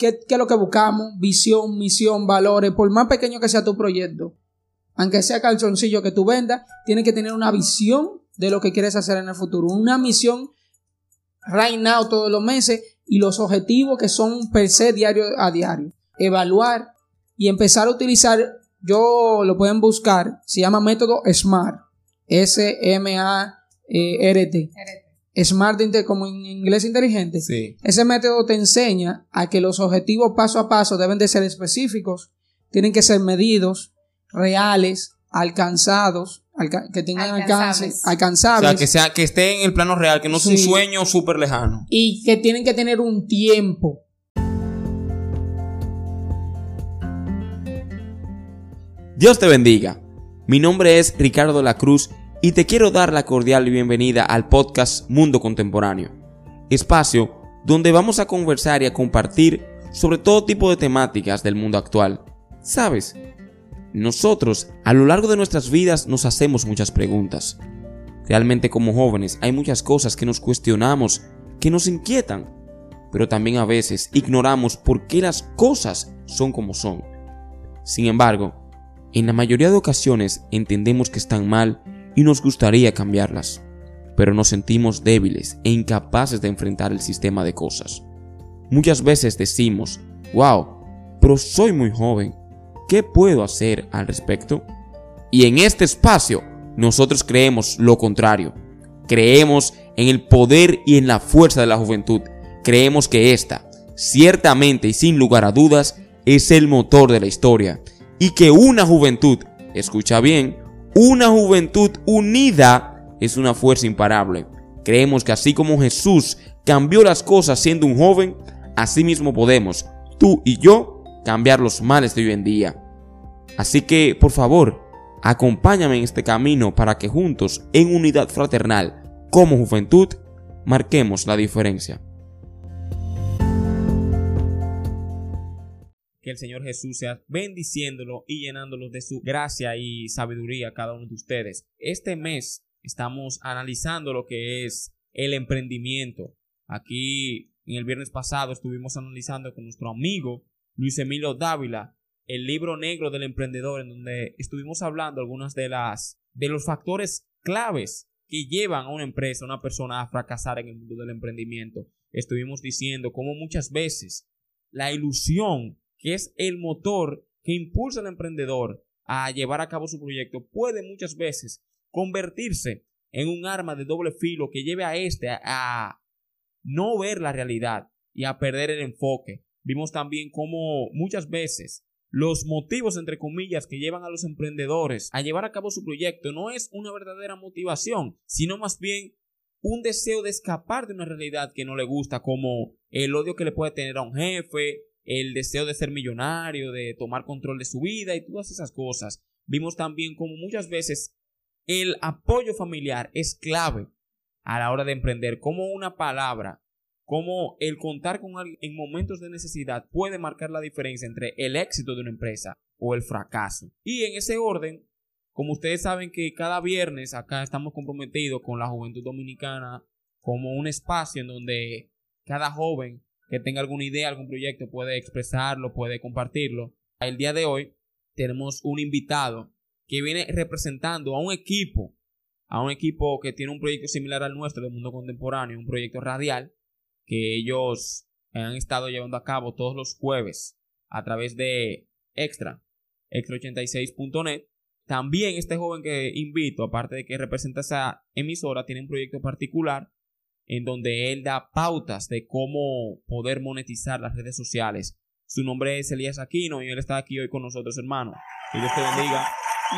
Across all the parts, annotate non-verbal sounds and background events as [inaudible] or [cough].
¿qué, ¿qué es lo que buscamos? Visión, misión, valores, por más pequeño que sea tu proyecto, aunque sea calzoncillo que tú vendas, tienes que tener una visión de lo que quieres hacer en el futuro, una misión right now todos los meses y los objetivos que son per se diario a diario. Evaluar y empezar a utilizar, yo lo pueden buscar, se llama método SMART, S-M-A-R-T. Smart como en inglés inteligente. Sí. Ese método te enseña a que los objetivos paso a paso deben de ser específicos, tienen que ser medidos, reales, alcanzados, alca- que tengan alcance, Alcanzables. O sea, que, sea, que esté en el plano real, que no es un sueño súper lejano. y que tienen que tener un tiempo. Dios te bendiga. Mi nombre es Ricardo de la Cruz y te quiero dar la cordial bienvenida al podcast Mundo Contemporáneo, espacio donde vamos a conversar y a compartir sobre todo tipo de temáticas del mundo actual. ¿Sabes? Nosotros a lo largo de nuestras vidas nos hacemos muchas preguntas. Realmente como jóvenes hay muchas cosas que nos cuestionamos, que nos inquietan, pero también a veces ignoramos por qué las cosas son como son. Sin embargo, en la mayoría de ocasiones entendemos que están mal y nos gustaría cambiarlas, pero nos sentimos débiles e incapaces de enfrentar el sistema de cosas. Muchas veces decimos, wow, pero soy muy joven, ¿qué puedo hacer al respecto? Y en este espacio nosotros creemos lo contrario. Creemos en el poder y en la fuerza de la juventud. Creemos que esta, ciertamente y sin lugar a dudas, es el motor de la historia. Y que una juventud, escucha bien, una juventud unida es una fuerza imparable. Creemos que así como Jesús cambió las cosas siendo un joven, así mismo podemos, tú y yo, cambiar los males de hoy en día. Así que, por favor, acompáñame en este camino para que juntos, en unidad fraternal, como juventud, marquemos la diferencia. El Señor Jesús sea bendiciéndolo y llenándolos de su gracia y sabiduría a cada uno de ustedes. Este mes estamos analizando lo que es el emprendimiento. Aquí en el viernes pasado estuvimos analizando con nuestro amigo Luis Emilio Dávila el libro negro del emprendedor en donde estuvimos hablando algunas de las de los factores claves que llevan a una empresa, a una persona a fracasar en el mundo del emprendimiento. Estuvimos diciendo cómo muchas veces la ilusión, que es el motor que impulsa al emprendedor a llevar a cabo su proyecto, puede muchas veces convertirse en un arma de doble filo que lleve a este a, a no ver la realidad y a perder el enfoque. Vimos también cómo muchas veces los motivos, entre comillas, que llevan a los emprendedores a llevar a cabo su proyecto no es una verdadera motivación, sino más bien un deseo de escapar de una realidad que no le gusta, como el odio que le puede tener a un jefe, el deseo de ser millonario, de tomar control de su vida y todas esas cosas. Vimos también como muchas veces el apoyo familiar es clave a la hora de emprender, como una palabra cómo el contar con alguien en momentos de necesidad puede marcar la diferencia entre el éxito de una empresa o el fracaso. Y en ese orden, como ustedes saben que cada viernes acá estamos comprometidos con la juventud dominicana como un espacio en donde cada joven que tenga alguna idea, algún proyecto puede expresarlo, puede compartirlo. El día de hoy tenemos un invitado que viene representando a un equipo, a un equipo que tiene un proyecto similar al nuestro del mundo contemporáneo, un proyecto radial que ellos han estado llevando a cabo todos los jueves a través de Extra, extra86.net. También este joven que invito, aparte de que representa esa emisora, tiene un proyecto particular en donde él da pautas de cómo poder monetizar las redes sociales. Su nombre es Elías Aquino y él está aquí hoy con nosotros, hermano. Que Dios te bendiga.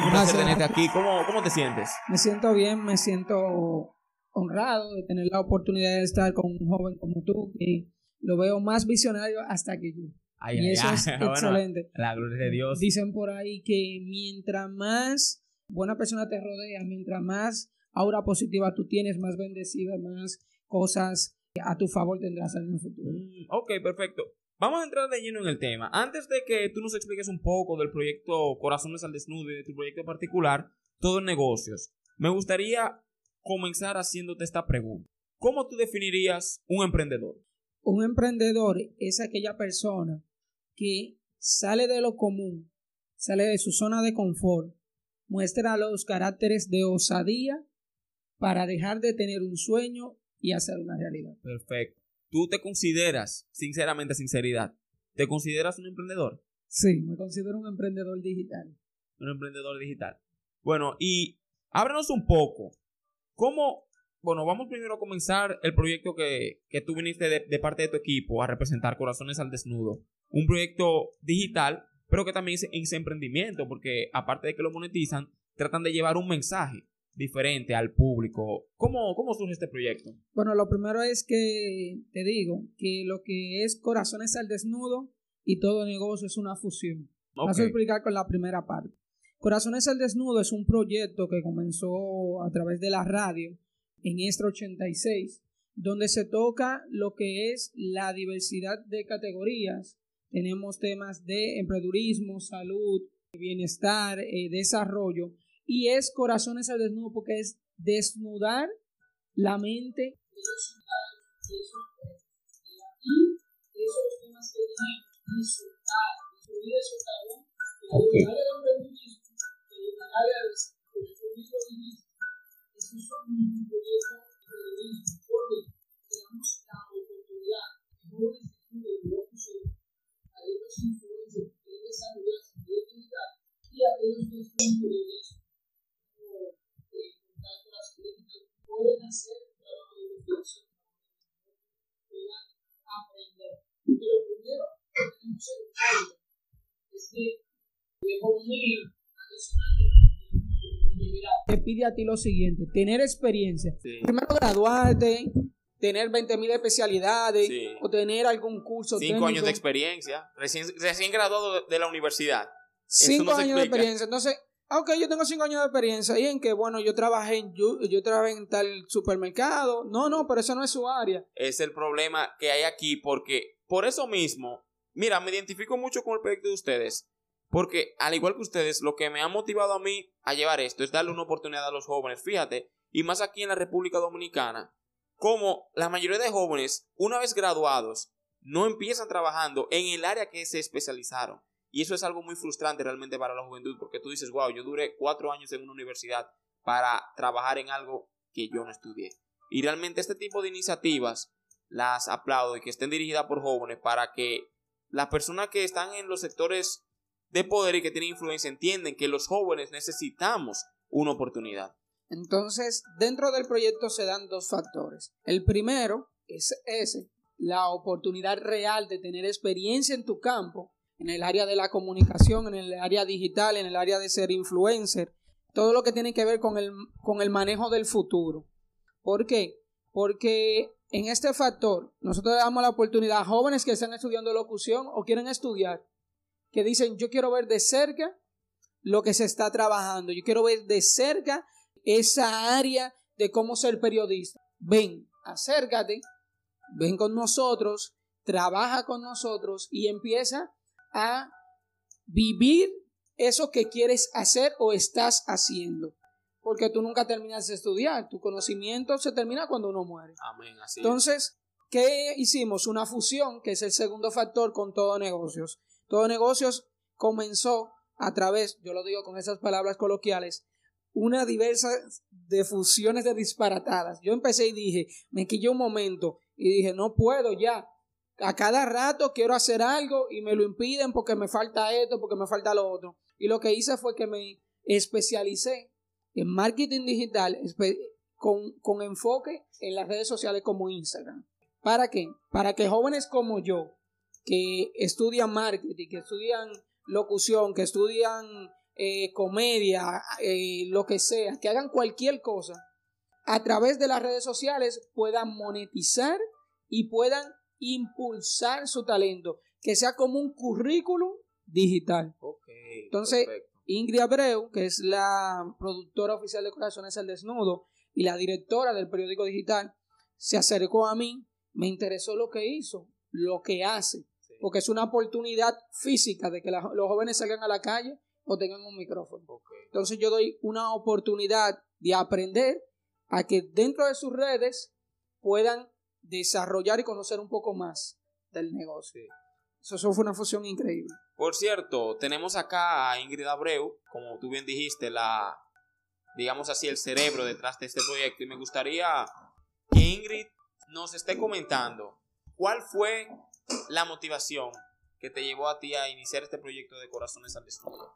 Un placer tenerte aquí. ¿Cómo, ¿Cómo te sientes? Me siento bien, me siento honrado de tener la oportunidad de estar con un joven como tú, que lo veo más visionario hasta que yo. Ay, y ay, eso ay. es [laughs] Bueno, excelente. la gloria de Dios. Dicen por ahí que mientras más buena persona te rodea, mientras más aura positiva tú tienes, más bendecida, más cosas a tu favor tendrás en el futuro. Mm, Ok, perfecto. Vamos a entrar de lleno en el tema. Antes de que tú nos expliques un poco del proyecto Corazones al Desnudo y de tu proyecto particular, todo en negocios, me gustaría comenzar haciéndote esta pregunta. ¿Cómo tú definirías un emprendedor? Un emprendedor es aquella persona que sale de lo común, sale de su zona de confort, muestra los caracteres de osadía para dejar de tener un sueño y hacer una realidad. Perfecto. ¿Tú te consideras, sinceramente, sinceridad, ¿te consideras un emprendedor? Sí, me considero un emprendedor digital. Un emprendedor digital. Bueno, y ábranos un poco. ¿Cómo bueno, vamos primero a comenzar el proyecto que, tú viniste de, parte de tu equipo a representar Corazones al Desnudo. Un proyecto digital, pero que también es, emprendimiento, porque aparte de que lo monetizan, tratan de llevar un mensaje diferente al público. ¿Cómo, ¿Cómo surge este proyecto? Bueno, lo primero es que te digo que lo que es Corazones al Desnudo y todo negocio es una fusión. Vamos a explicar con la primera parte. Corazones al Desnudo es un proyecto que comenzó a través de la radio en este 86, donde se toca lo que es la diversidad de categorías. Tenemos temas de emprendedurismo, salud, bienestar, eh, desarrollo, y es corazones al desnudo porque es desnudar la mente. Esos son un proyecto de porque tenemos la oportunidad de jóvenes que estudian locos a estos influencers que quieren desarrollarse en vida digital y a aquellos que periodismo o contacto a las políticas pueden hacer un trabajo de investigación puedan aprender. Porque lo primero que tenemos en el código es que de economía adicional te pide a ti lo siguiente, tener experiencia. Primero graduarte, tener 20.000 especialidades o tener algún curso. Cinco años de experiencia, recién, graduado de la universidad. Cinco años de experiencia. Entonces, ok, yo tengo cinco años de experiencia y en que, bueno, yo trabajé en, yo trabajé en tal supermercado. No, no, pero eso no es su área. Es el problema que hay aquí porque por eso mismo, mira, me identifico mucho con el proyecto de ustedes porque al igual que ustedes, lo que me ha motivado a mí a llevar esto es darle una oportunidad a los jóvenes. Fíjate, y más aquí en la República Dominicana, como la mayoría de jóvenes, una vez graduados, no empiezan trabajando en el área que se especializaron. Y eso es algo muy frustrante realmente para la juventud, porque tú dices, wow, yo duré cuatro años en una universidad para trabajar en algo que yo no estudié. Y realmente este tipo de iniciativas las aplaudo y que estén dirigidas por jóvenes para que las personas que están en los sectores de poder y que tienen influencia entienden que los jóvenes necesitamos una oportunidad. Entonces, dentro del proyecto se dan dos factores. El primero es ese, la oportunidad real de tener experiencia en tu campo, en el área de la comunicación, en el área digital, en el área de ser influencer, todo lo que tiene que ver con el, con el manejo del futuro. ¿Por qué? Porque en este factor nosotros damos la oportunidad a jóvenes que están estudiando locución o quieren estudiar que dicen, yo quiero ver de cerca lo que se está trabajando, yo quiero ver de cerca esa área de cómo ser periodista. Ven, acércate, ven con nosotros, trabaja con nosotros y empieza a vivir eso que quieres hacer o estás haciendo. Porque tú nunca terminas de estudiar, tu conocimiento se termina cuando uno muere. Amén, así Entonces, ¿qué hicimos? Una fusión, que es el segundo factor con todo negocios. Todo negocios comenzó a través, yo lo digo con esas palabras coloquiales, una diversa de fusiones de disparatadas. Yo empecé y dije, me quillé un momento y dije, no puedo ya. A cada rato quiero hacer algo y me lo impiden porque me falta esto, porque me falta lo otro. Y lo que hice fue que me especialicé en marketing digital con, con enfoque en las redes sociales como Instagram. ¿Para qué? Para que jóvenes como yo, que estudian marketing, que estudian locución, que estudian eh, comedia, eh, lo que sea, que hagan cualquier cosa, a través de las redes sociales puedan monetizar y puedan impulsar su talento, que sea como un currículum digital. Entonces, Ingrid Abreu, que es la productora oficial de Corazones al Desnudo y la directora del periódico digital, se acercó a mí, me interesó lo que hizo, lo que hace porque es una oportunidad física de que los jóvenes salgan a la calle o tengan un micrófono. Entonces yo doy una oportunidad de aprender a que dentro de sus redes puedan desarrollar y conocer un poco más del negocio. Eso, eso fue una fusión increíble. Por cierto, tenemos acá a Ingrid Abreu, como tú bien dijiste, la, digamos así, el cerebro detrás de este proyecto. Y me gustaría que Ingrid nos esté comentando cuál fue la motivación que te llevó a ti a iniciar este proyecto de Corazones al Desnudo.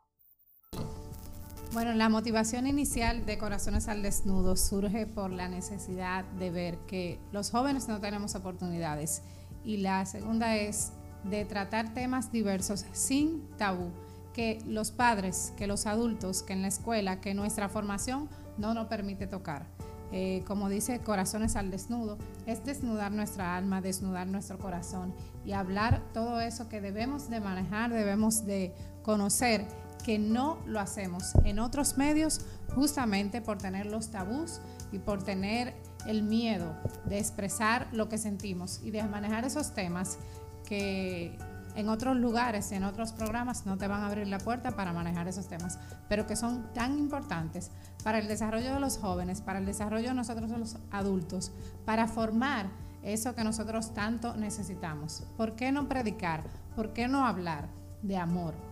Bueno, la motivación inicial de Corazones al Desnudo surge por la necesidad de ver que los jóvenes no tenemos oportunidades y la segunda es de tratar temas diversos sin tabú, que los padres, que los adultos, que en la escuela, que nuestra formación no nos permite tocar. Eh, como dice Corazones al Desnudo, es desnudar nuestra alma, desnudar nuestro corazón y hablar todo eso que debemos de manejar, debemos de conocer que no lo hacemos en otros medios justamente por tener los tabús y por tener el miedo de expresar lo que sentimos y de manejar esos temas que en otros lugares, en otros programas no te van a abrir la puerta para manejar esos temas, pero que son tan importantes para el desarrollo de los jóvenes, para el desarrollo de nosotros los adultos, para formar eso que nosotros tanto necesitamos. ¿Por qué no predicar? ¿Por qué no hablar de amor?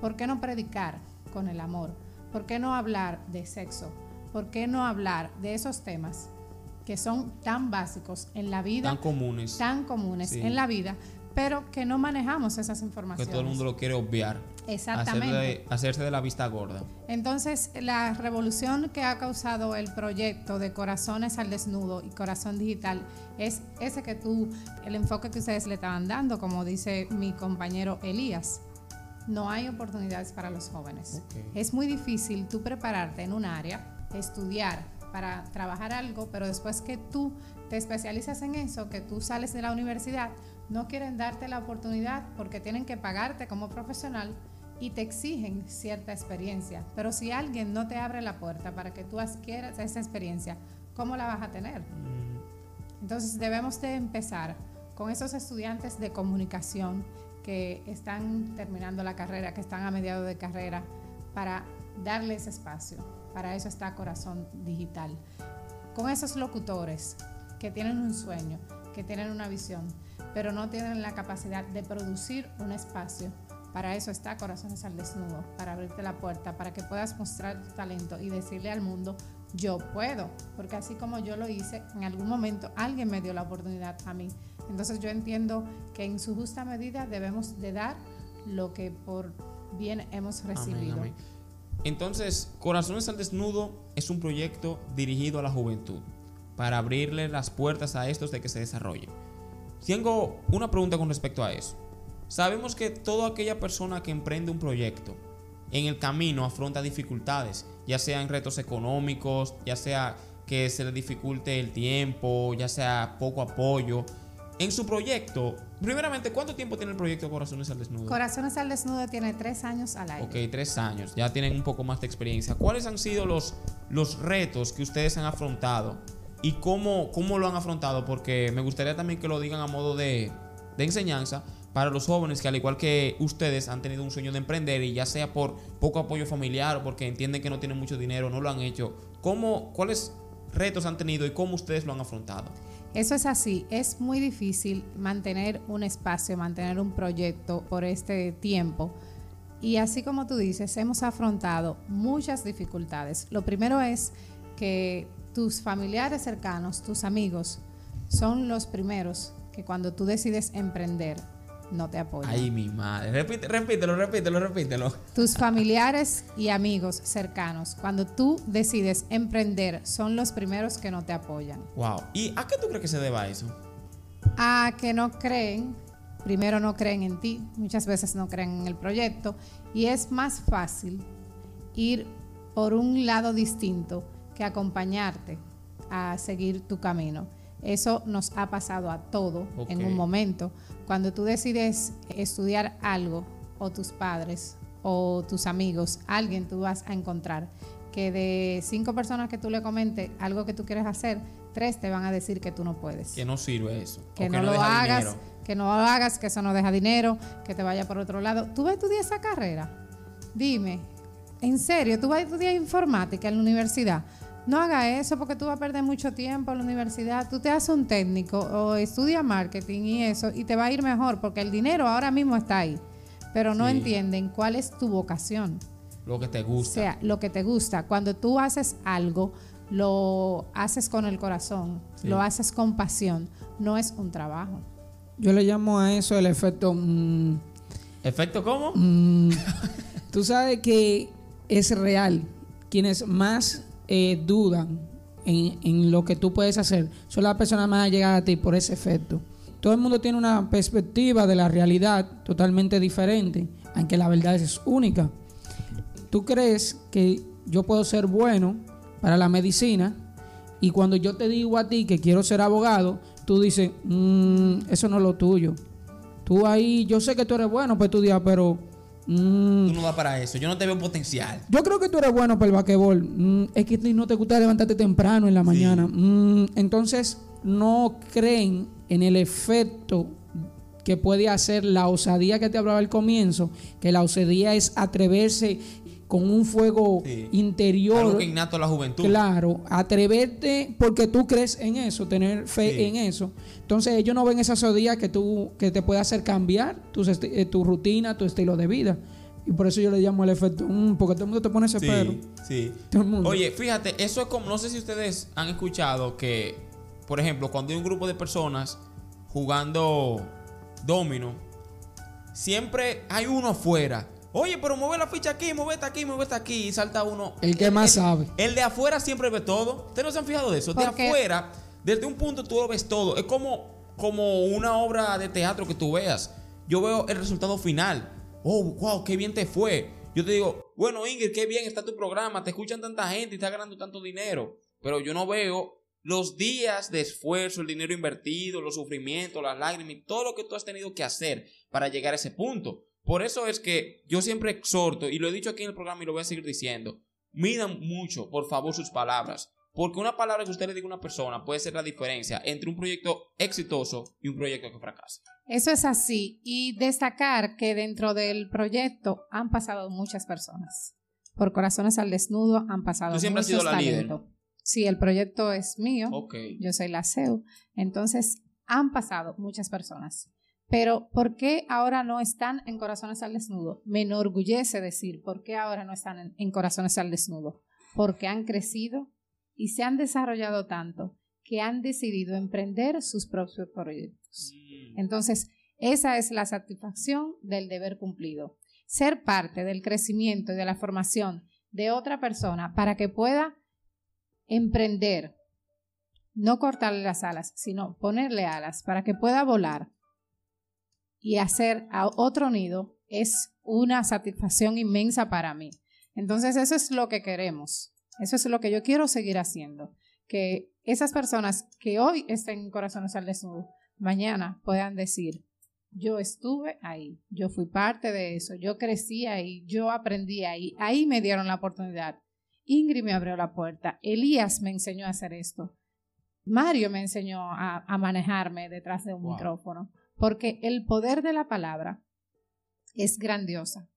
¿Por qué no predicar con el amor? ¿Por qué no hablar de sexo? ¿Por qué no hablar de esos temas que son tan básicos en la vida? Tan comunes. Tan comunes en la vida, pero que no manejamos esas informaciones. Que todo el mundo lo quiere obviar. Exactamente. hacerse de la vista gorda. Entonces, la revolución que ha causado el proyecto de Corazones al Desnudo y Corazón Digital es ese que tú, el enfoque que ustedes le estaban dando, como dice mi compañero Elías no hay oportunidades para los jóvenes. Es muy difícil tú prepararte en un área, estudiar para trabajar algo, pero después que tú te especializas en eso, que tú sales de la universidad, no quieren darte la oportunidad porque tienen que pagarte como profesional y te exigen cierta experiencia. Pero si alguien no te abre la puerta para que tú adquieras esa experiencia, ¿cómo la vas a tener? Mm. Entonces debemos de empezar con esos estudiantes de comunicación que están terminando la carrera, que están a mediados de carrera, para darles espacio. Para eso está Corazón Digital. Con esos locutores que tienen un sueño, que tienen una visión, pero no tienen la capacidad de producir un espacio. Para eso está Corazones al Desnudo, para abrirte la puerta, para que puedas mostrar tu talento y decirle al mundo, yo puedo, porque así como yo lo hice, en algún momento alguien me dio la oportunidad a mí entonces yo entiendo que en su justa medida debemos de dar lo que por bien hemos recibido. Entonces, Corazones al Desnudo es un proyecto dirigido a la juventud para abrirle las puertas a estos de que se desarrollen. Tengo una pregunta con respecto a eso. Sabemos que toda aquella persona que emprende un proyecto en el camino afronta dificultades, ya sean retos económicos, ya sea que se le dificulte el tiempo, ya sea poco apoyo, en su proyecto, primeramente, ¿cuánto tiempo tiene el proyecto Corazones al Desnudo? Corazones al Desnudo tiene tres años al aire. Ok, tres años. Ya tienen un poco más de experiencia. ¿Cuáles han sido los, los retos que ustedes han afrontado? ¿Y cómo, cómo lo han afrontado? Porque me gustaría también que lo digan a modo de, de enseñanza para los jóvenes que al igual que ustedes han tenido un sueño de emprender y ya sea por poco apoyo familiar o porque entienden que no tienen mucho dinero, no lo han hecho. ¿Cómo, ¿Cuáles retos han tenido y cómo ustedes lo han afrontado? Eso es así, es muy difícil mantener un espacio, mantener un proyecto por este tiempo. Y así como tú dices, hemos afrontado muchas dificultades. Lo primero es que tus familiares cercanos, tus amigos, son los primeros que cuando tú decides emprender, no te apoyan. Ay, mi madre. repítelo, repítelo, repítelo. Tus familiares y amigos cercanos, cuando tú decides emprender, son los primeros que no te apoyan. Wow. ¿Y a qué tú crees que se deba eso? A que no creen, primero no creen en ti, muchas veces no creen en el proyecto, y es más fácil ir por un lado distinto que acompañarte a seguir tu camino. Eso nos ha pasado a todo en un momento. Cuando tú decides estudiar algo, o tus padres, o tus amigos, alguien tú vas a encontrar que de cinco personas que tú le comentes algo que tú quieres hacer, tres te van a decir que tú no puedes. Que no sirve eso. Que, no, lo hagas, que no lo hagas, que eso no deja dinero, que te vaya por otro lado. ¿Tú vas a estudiar esa carrera? Dime, ¿en serio? ¿Tú vas a estudiar informática en la universidad? No haga eso porque tú vas a perder mucho tiempo en la universidad. Tú te haces un técnico o estudia marketing y eso y te va a ir mejor porque el dinero ahora mismo está ahí. Pero no Sí. entienden cuál es tu vocación. Lo que te O gusta. sea, lo que te gusta. Cuando tú haces algo, lo haces con el corazón, Sí. lo haces con pasión. No es un trabajo. Yo le llamo a eso el efecto... mm, ¿Efecto cómo? mm, tú sabes que es real. Quienes más eh, dudan en, en lo que tú puedes hacer son las personas más allegadas a ti por ese efecto. Todo el mundo tiene una perspectiva de la realidad totalmente diferente, aunque la verdad es única. Tú crees que yo puedo ser bueno para la medicina y cuando yo te digo a ti que quiero ser abogado, tú dices, "Mm, eso no es lo tuyo. Tú ahí, yo sé que tú eres bueno para estudiar, pero mm, Tú no vas para eso. Yo no te veo potencial. yo creo que tú eres bueno para el basquetbol. Mm, es que no te gusta levantarte temprano en la mañana. Mm, entonces, no creen en el efecto que puede hacer la osadía que te hablaba al comienzo, que la osadía es atreverse con un fuego Sí. interior. Algo que innato a la juventud. Claro, atreverte porque tú crees en eso, tener fe Sí. en eso. Entonces ellos no ven esa sodía que tú que te puede hacer cambiar esti- eh, tu rutina, tu estilo de vida. Y por eso yo le llamo el efecto, mm, porque todo el mundo te pone ese Sí, sí. Todo el mundo. Oye, fíjate, eso es como, no sé si ustedes han escuchado que, por ejemplo, cuando hay un grupo de personas jugando domino, siempre hay uno afuera. Oye, pero mueve la ficha aquí, mueve esta aquí, mueve esta aquí, y salta uno. El que más sabe. El de afuera siempre ve todo. ¿Ustedes no se han fijado de eso? De afuera, desde un punto tú lo ves todo. Es como, como una obra de teatro que tú veas. Yo veo el resultado final. Oh, wow, qué bien te fue. Yo te digo, bueno, Ingrid, qué bien está tu programa. Te escuchan tanta gente y estás ganando tanto dinero. Pero yo no veo los días de esfuerzo, el dinero invertido, los sufrimientos, las lágrimas y todo lo que tú has tenido que hacer para llegar a ese punto. Por eso es que yo siempre exhorto, y lo he dicho aquí en el programa y lo voy a seguir diciendo, midan mucho, por favor, sus palabras. Porque una palabra que usted le diga a una persona puede ser la diferencia entre un proyecto exitoso y un proyecto que fracasa. Eso es así. Y destacar que dentro del proyecto han pasado muchas personas. Por Corazones al Desnudo han pasado Tú siempre has sido la líder. Sí, el proyecto es mío. Yo soy la CEO. Entonces, han pasado muchas personas. Pero, ¿por qué ahora no están en Corazones al Desnudo? Me enorgullece decir, ¿por qué ahora no están en, en Corazones al Desnudo? Porque han crecido y se han desarrollado tanto que han decidido emprender sus propios proyectos. Mm. Entonces, esa es la satisfacción del deber cumplido. Ser parte del crecimiento y de la formación de otra persona para que pueda emprender, no cortarle las alas, sino ponerle alas para que pueda volar y hacer a otro nido es una satisfacción inmensa para mí. Entonces, eso es lo que queremos. Eso es lo que yo quiero seguir haciendo. Que esas personas que hoy estén en Corazones al Desnudo, mañana puedan decir, yo estuve ahí, yo fui parte de eso, yo crecí ahí, yo aprendí ahí, ahí me dieron la oportunidad. Ingrid me abrió la puerta, Elías me enseñó a hacer esto, Mario me enseñó a, a manejarme detrás de un Wow. micrófono, porque el poder de la palabra es grandiosa.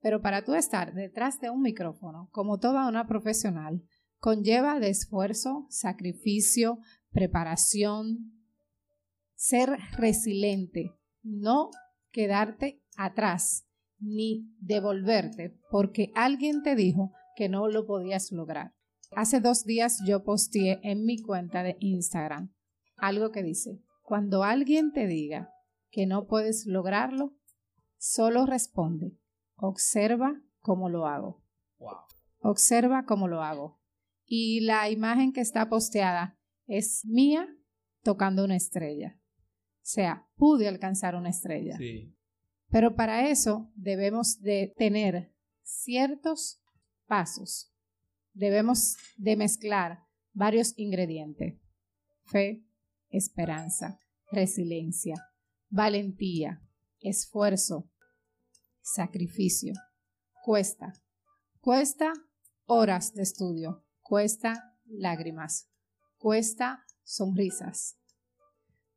Pero para tú estar detrás de un micrófono, como toda una profesional, conlleva de esfuerzo, sacrificio, preparación, ser resiliente, no quedarte atrás ni devolverte porque alguien te dijo que no lo podías lograr. Hace dos días yo posteé en mi cuenta de Instagram algo que dice, cuando alguien te diga que no puedes lograrlo, solo responde, observa cómo lo hago. Wow. Observa cómo lo hago. Y la imagen que está posteada es mía tocando una estrella. O sea, pude alcanzar una estrella. Sí. Pero para eso debemos de tener ciertos pasos. Debemos de mezclar varios ingredientes. Fe, esperanza, resiliencia, valentía, esfuerzo, sacrificio. Cuesta. Cuesta horas de estudio. Cuesta lágrimas. Cuesta sonrisas.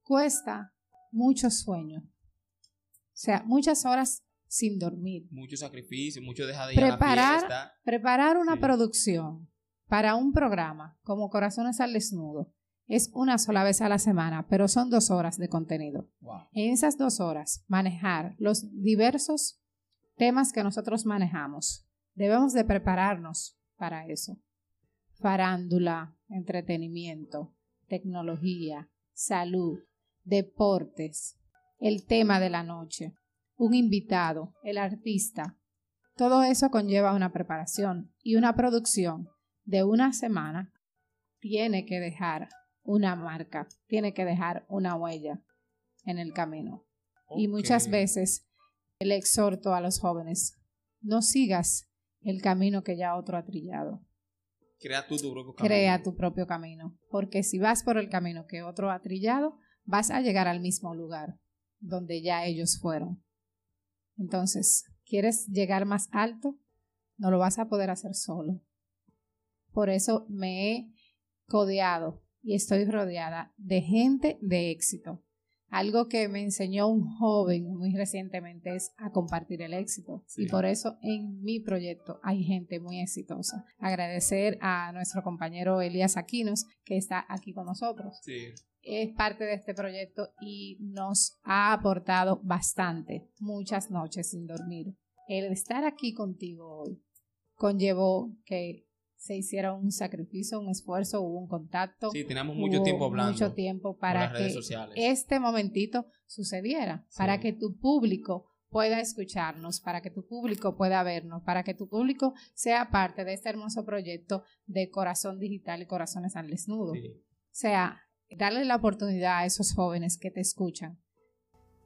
Cuesta mucho sueño. O sea, muchas horas sin dormir. Mucho sacrificio, mucho dejar de ir a la Preparar, preparar una Sí. producción, Para un programa como Corazones al Desnudo, es una sola vez a la semana, pero son dos horas de contenido. En esas dos horas, manejar los diversos temas que nosotros manejamos. Debemos de prepararnos para eso. Farándula, entretenimiento, tecnología, salud, deportes, el tema de la noche, un invitado, el artista. Todo eso conlleva una preparación y una producción de una semana tiene que dejar una marca, tiene que dejar una huella en el camino. Y muchas veces le exhorto a los jóvenes, no sigas el camino que ya otro ha trillado. Crea tu, propio camino. Crea tu propio camino, porque si vas por el camino que otro ha trillado, vas a llegar al mismo lugar donde ya ellos fueron. Entonces, ¿quieres llegar más alto? No lo vas a poder hacer solo. Por eso me he codeado y estoy rodeada de gente de éxito. Algo que me enseñó un joven muy recientemente es a compartir el éxito. Y por eso en mi proyecto hay gente muy exitosa. Agradecer a nuestro compañero Elías Aquinos, que está aquí con nosotros. Es parte de este proyecto y nos ha aportado bastante, muchas noches sin dormir. El estar aquí contigo hoy conllevó que se hiciera un sacrificio, un esfuerzo, hubo un contacto. Sí, teníamos mucho tiempo hablando. Mucho tiempo para que este momentito sucediera, para que tu público pueda escucharnos, para que tu público pueda vernos, para que tu público sea parte de este hermoso proyecto de Corazón Digital y Corazones al Desnudo. O sea, darle la oportunidad a esos jóvenes que te escuchan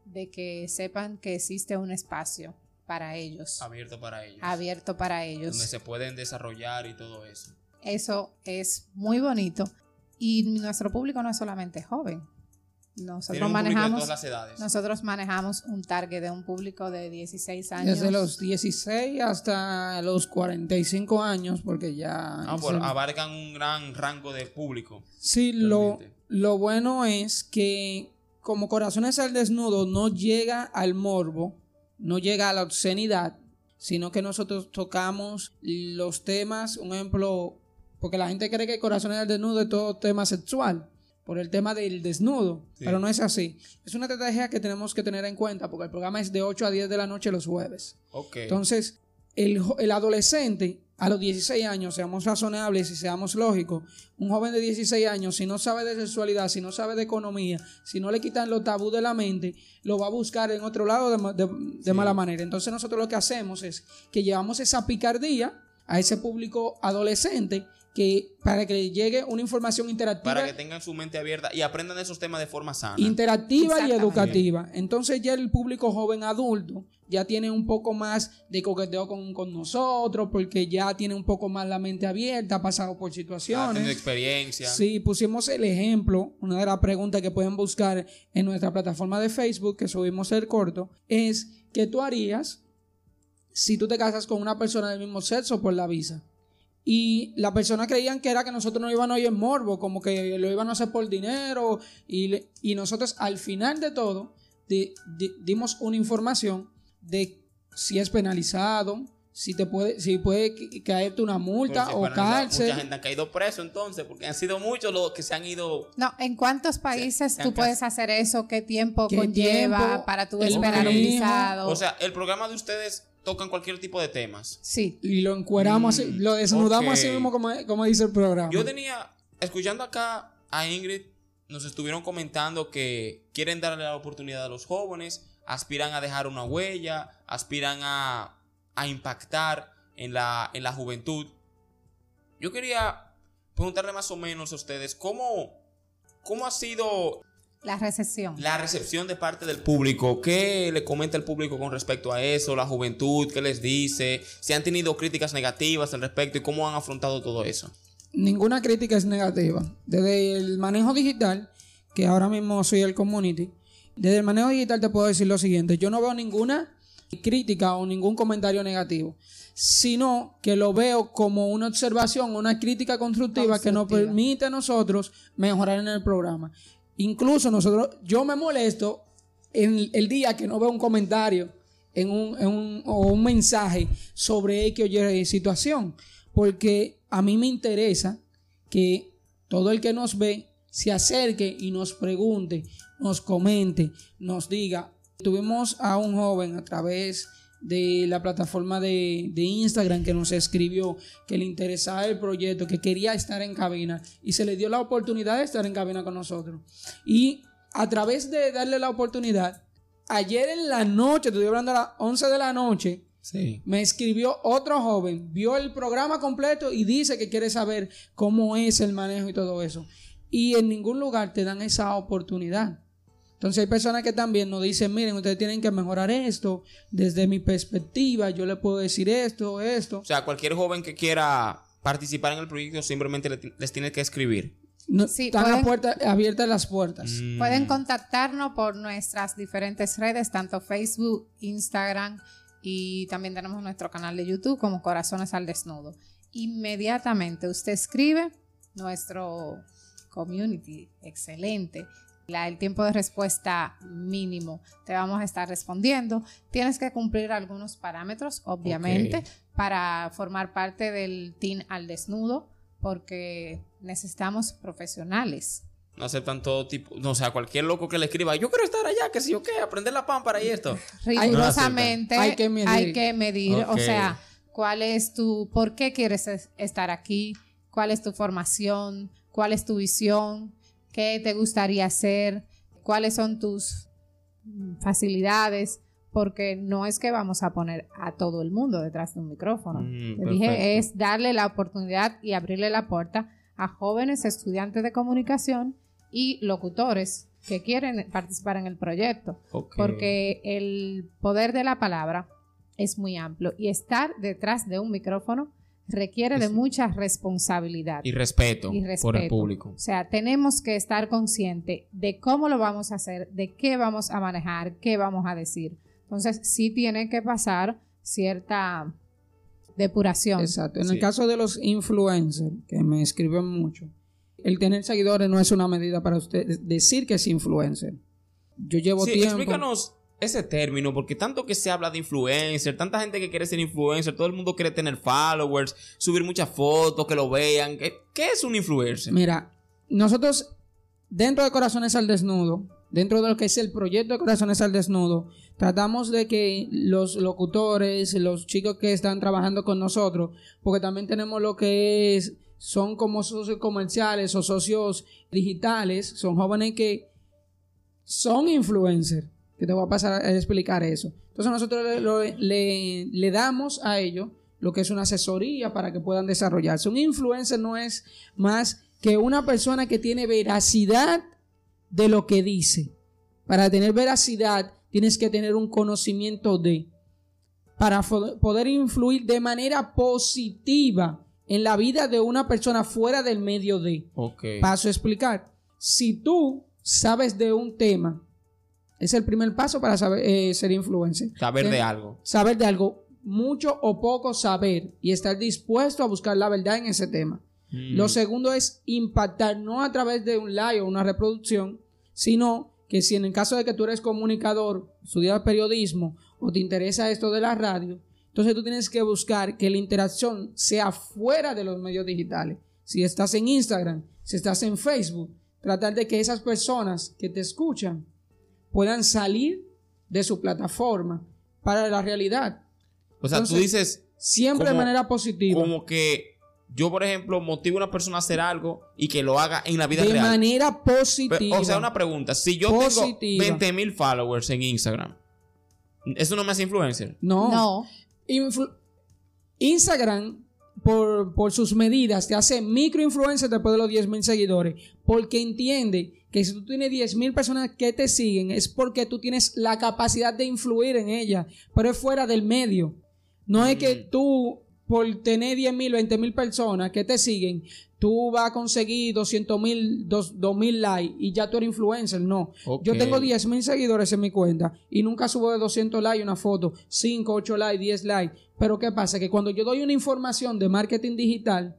de que sepan que existe un espacio para ellos. Abierto para ellos. Abierto para ellos. Donde se pueden desarrollar y todo eso. Eso es muy bonito. Y nuestro público no es solamente joven. Nosotros manejamos, las edades. nosotros manejamos un target de un público de 16 años. Desde los 16 hasta los 45 años, porque ya... Ah, pues abarcan un gran rango de público. Sí, lo, lo bueno es que como Corazones al Desnudo no llega al morbo, no llega a la obscenidad, sino que nosotros tocamos los temas, un ejemplo, porque la gente cree que Corazones al Desnudo es todo tema sexual, por el tema del desnudo, pero no es así. Es una estrategia que tenemos que tener en cuenta, porque el programa es de 8 a 10 de la noche los jueves. Entonces, el, el adolescente a los 16 años, seamos razonables y seamos lógicos, un joven de 16 años, si no sabe de sexualidad, si no sabe de economía, si no le quitan los tabú de la mente, lo va a buscar en otro lado de, mala manera. Entonces nosotros lo que hacemos es que llevamos esa picardía a ese público adolescente que para que llegue una información interactiva. Para que tengan su mente abierta y aprendan esos temas de forma sana. Interactiva y educativa. Entonces ya el público joven adulto ya tiene un poco más de coqueteo con, con nosotros, porque ya tiene un poco más la mente abierta, ha pasado por situaciones. Ha experiencia. Sí, pusimos el ejemplo, una de las preguntas que pueden buscar en nuestra plataforma de Facebook, que subimos el corto, es ¿qué tú harías si tú te casas con una persona del mismo sexo por la visa? Y la persona creían que era que nosotros no íbamos a ir en morbo, como que lo iban a hacer por dinero. Y, y nosotros al final de todo dimos una información de si es penalizado, si te puede, si puede caerte una multa o cárcel. Mucha gente ha caído preso entonces, porque han sido muchos los que se han ido. No, ¿en cuántos países tú puedes hacer eso? ¿Qué tiempo conlleva para tú esperar un visado? O sea, el programa de ustedes tocan cualquier tipo de temas. Sí. Y lo encueramos, mm, lo desnudamos así mismo como, como dice el programa. Yo tenía, escuchando acá a Ingrid, nos estuvieron comentando que quieren darle la oportunidad a los jóvenes aspiran a dejar una huella, aspiran a, impactar en la, en la juventud. Yo quería preguntarle más o menos a ustedes cómo, cómo ha sido la recepción. La recepción de parte del público. ¿Qué le comenta el público con respecto a eso? La juventud, ¿qué les dice? ¿Si han tenido críticas negativas al respecto y cómo han afrontado todo eso? Ninguna crítica es negativa. Desde el manejo digital, que ahora mismo soy el community, desde el manejo digital te puedo decir lo siguiente, yo no veo ninguna crítica o ningún comentario negativo, sino que lo veo como una observación, una crítica constructiva, que nos permite a nosotros mejorar en el programa. Incluso nosotros, yo me molesto en el día que no veo un comentario en un, o un mensaje sobre X o Y situación porque a mí me interesa que todo el que nos ve se acerque y nos pregunte, nos comente, nos diga. Tuvimos a un joven a través de la plataforma de, de, Instagram que nos escribió que le interesaba el proyecto, que quería estar en cabina y se le dio la oportunidad de estar en cabina con nosotros. Y a través de darle la oportunidad, ayer en la noche, estoy hablando a las 11 de la noche, me escribió otro joven, vio el programa completo y dice que quiere saber cómo es el manejo y todo eso. Y en ningún lugar te dan esa oportunidad. Entonces hay personas que también nos dicen, miren, ustedes tienen que mejorar esto, desde mi perspectiva, yo le puedo decir esto, esto. O sea, cualquier joven que quiera participar en el proyecto simplemente les tiene que escribir. están abiertas las puertas. Mm. Pueden contactarnos por nuestras diferentes redes, tanto Facebook, Instagram y también tenemos nuestro canal de YouTube como Corazones al Desnudo. Inmediatamente usted escribe nuestro community, excelente el tiempo de respuesta mínimo. Te vamos a estar respondiendo. Tienes que cumplir algunos parámetros, obviamente, para formar parte del team al desnudo, porque necesitamos profesionales. No aceptan todo tipo, no, o sea, cualquier loco que le escriba, yo quiero estar allá, que si yo qué, aprender la pámpara y esto. [laughs] Rigurosamente hay que medir, hay que medir o sea, cuál es tu, por qué quieres estar aquí, cuál es tu formación, cuál es tu visión, qué te gustaría hacer, cuáles son tus facilidades, porque no es que vamos a poner a todo el mundo detrás de un micrófono. Mm, dije, es darle la oportunidad y abrirle la puerta a jóvenes estudiantes de comunicación y locutores que quieren participar en el proyecto, porque el poder de la palabra es muy amplio y estar detrás de un micrófono requiere de mucha responsabilidad. Y respeto, por el público. O sea, tenemos que estar conscientes de cómo lo vamos a hacer, de qué vamos a manejar, qué vamos a decir. Entonces, sí tiene que pasar cierta depuración. Exacto. En el caso de los influencers, que me escriben mucho, el tener seguidores no es una medida para usted decir que es influencer. Yo llevo sí, tiempo. Explícanos ese término, porque tanto que se habla de influencer, tanta gente que quiere ser influencer, todo el mundo quiere tener followers, subir muchas fotos, que lo vean. ¿Qué, es un influencer? Mira, nosotros, dentro de Corazones al Desnudo, dentro de lo que es el proyecto de Corazones al Desnudo, tratamos de que los locutores, los chicos que están trabajando con nosotros, porque también tenemos lo que es, son como socios comerciales o socios digitales, son jóvenes que son influencers que te voy a pasar a explicar eso. Entonces nosotros le, damos a ellos lo que es una asesoría para que puedan desarrollarse. Un influencer no es más que una persona que tiene veracidad de lo que dice. Para tener veracidad tienes que tener un conocimiento de, para poder influir de manera positiva en la vida de una persona fuera del medio de. Paso a explicar. Si tú sabes de un tema es el primer paso para saber, eh, ser influencer. Saber de algo. Saber de algo. Mucho o poco saber y estar dispuesto a buscar la verdad en ese tema. Mm. Lo segundo es impactar no a través de un like o una reproducción, sino que si en el caso de que tú eres comunicador, estudias periodismo o te interesa esto de la radio, entonces tú tienes que buscar que la interacción sea fuera de los medios digitales. Si estás en Instagram, si estás en Facebook, tratar de que esas personas que te escuchan puedan salir de su plataforma para la realidad. O sea, tú dices... Siempre de manera positiva. Como que yo, por ejemplo, motivo a una persona a hacer algo y que lo haga en la vida real. De manera positiva. o sea, una pregunta. Si yo tengo 20 mil followers en Instagram, ¿eso no me hace influencer? No. No. Instagram, por, por, sus medidas, te hace microinfluencer después de los 10 mil seguidores. Porque entiende que si tú tienes 10.000 personas que te siguen es porque tú tienes la capacidad de influir en ellas, pero es fuera del medio. No es que mm. tú, por tener 10.000, 20.000 personas que te siguen, tú vas a conseguir 200.000, 2.000 likes y ya tú eres influencer. No. Yo tengo 10.000 seguidores en mi cuenta y nunca subo de 200 likes una foto, 5, 8 likes, 10 likes. Pero ¿qué pasa? Que cuando yo doy una información de marketing digital,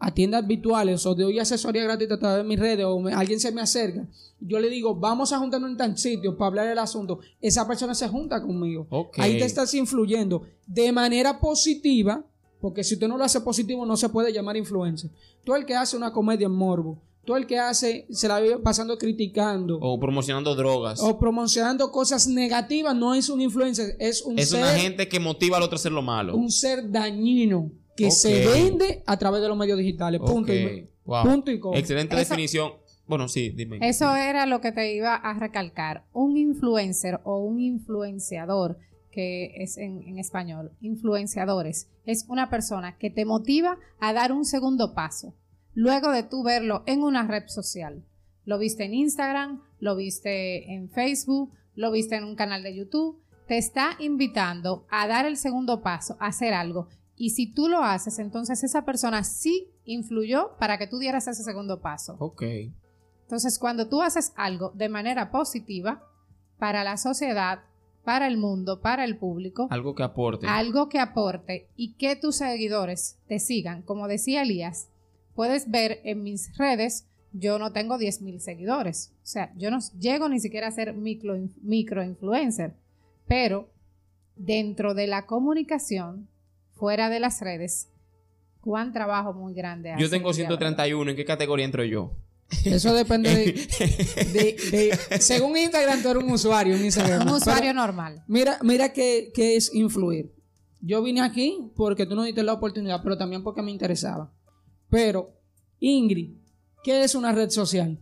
a tiendas virtuales o de hoy asesoría gratuita a través de mis redes o alguien se me acerca, yo le digo, vamos a juntarnos en tal sitio para hablar del asunto, esa persona se junta conmigo. Ahí te estás influyendo de manera positiva Porque si usted no lo hace positivo, no se puede llamar influencer. Tú el que hace una comedia en morbo, tú el que hace, se la vive pasando criticando. O promocionando drogas. O promocionando cosas negativas, no es un influencer, es un es ser. una gente que motiva al otro a hacer lo malo. Un ser dañino que se vende a través de los medios digitales. Punto, y, Wow. punto y coma. Excelente Eso- definición. Bueno, sí, dime. Eso era lo que te iba a recalcar. Un influencer o un influenciador, que es en, en español, influenciadores, es una persona que te motiva a dar un segundo paso. Luego de tú verlo en una red social. Lo viste en Instagram, lo viste en Facebook, lo viste en un canal de YouTube. Te está invitando a dar el segundo paso, a hacer algo. Y si tú lo haces, entonces esa persona sí influyó para que tú dieras ese segundo paso. Ok. Entonces, cuando tú haces algo de manera positiva para la sociedad, para el mundo, para el público, Algo que aporte. algo que aporte y que tus seguidores te sigan, como decía Elías, puedes ver en mis redes, yo no tengo 10 mil seguidores, o sea, yo no llego ni siquiera a ser micro, microinfluencer, pero dentro de la comunicación, fuera de las redes, cuán trabajo muy grande Yo tengo el día de hoy. 131. ¿En qué categoría entro yo? Eso depende de, [laughs] de- de- Según Instagram, tú eres un usuario en Instagram. Un Pero usuario normal. Mira, mira qué, qué es influir. Yo vine aquí porque tú no diste la oportunidad, pero también porque me interesaba. Pero, Ingrid, ¿qué es una red social?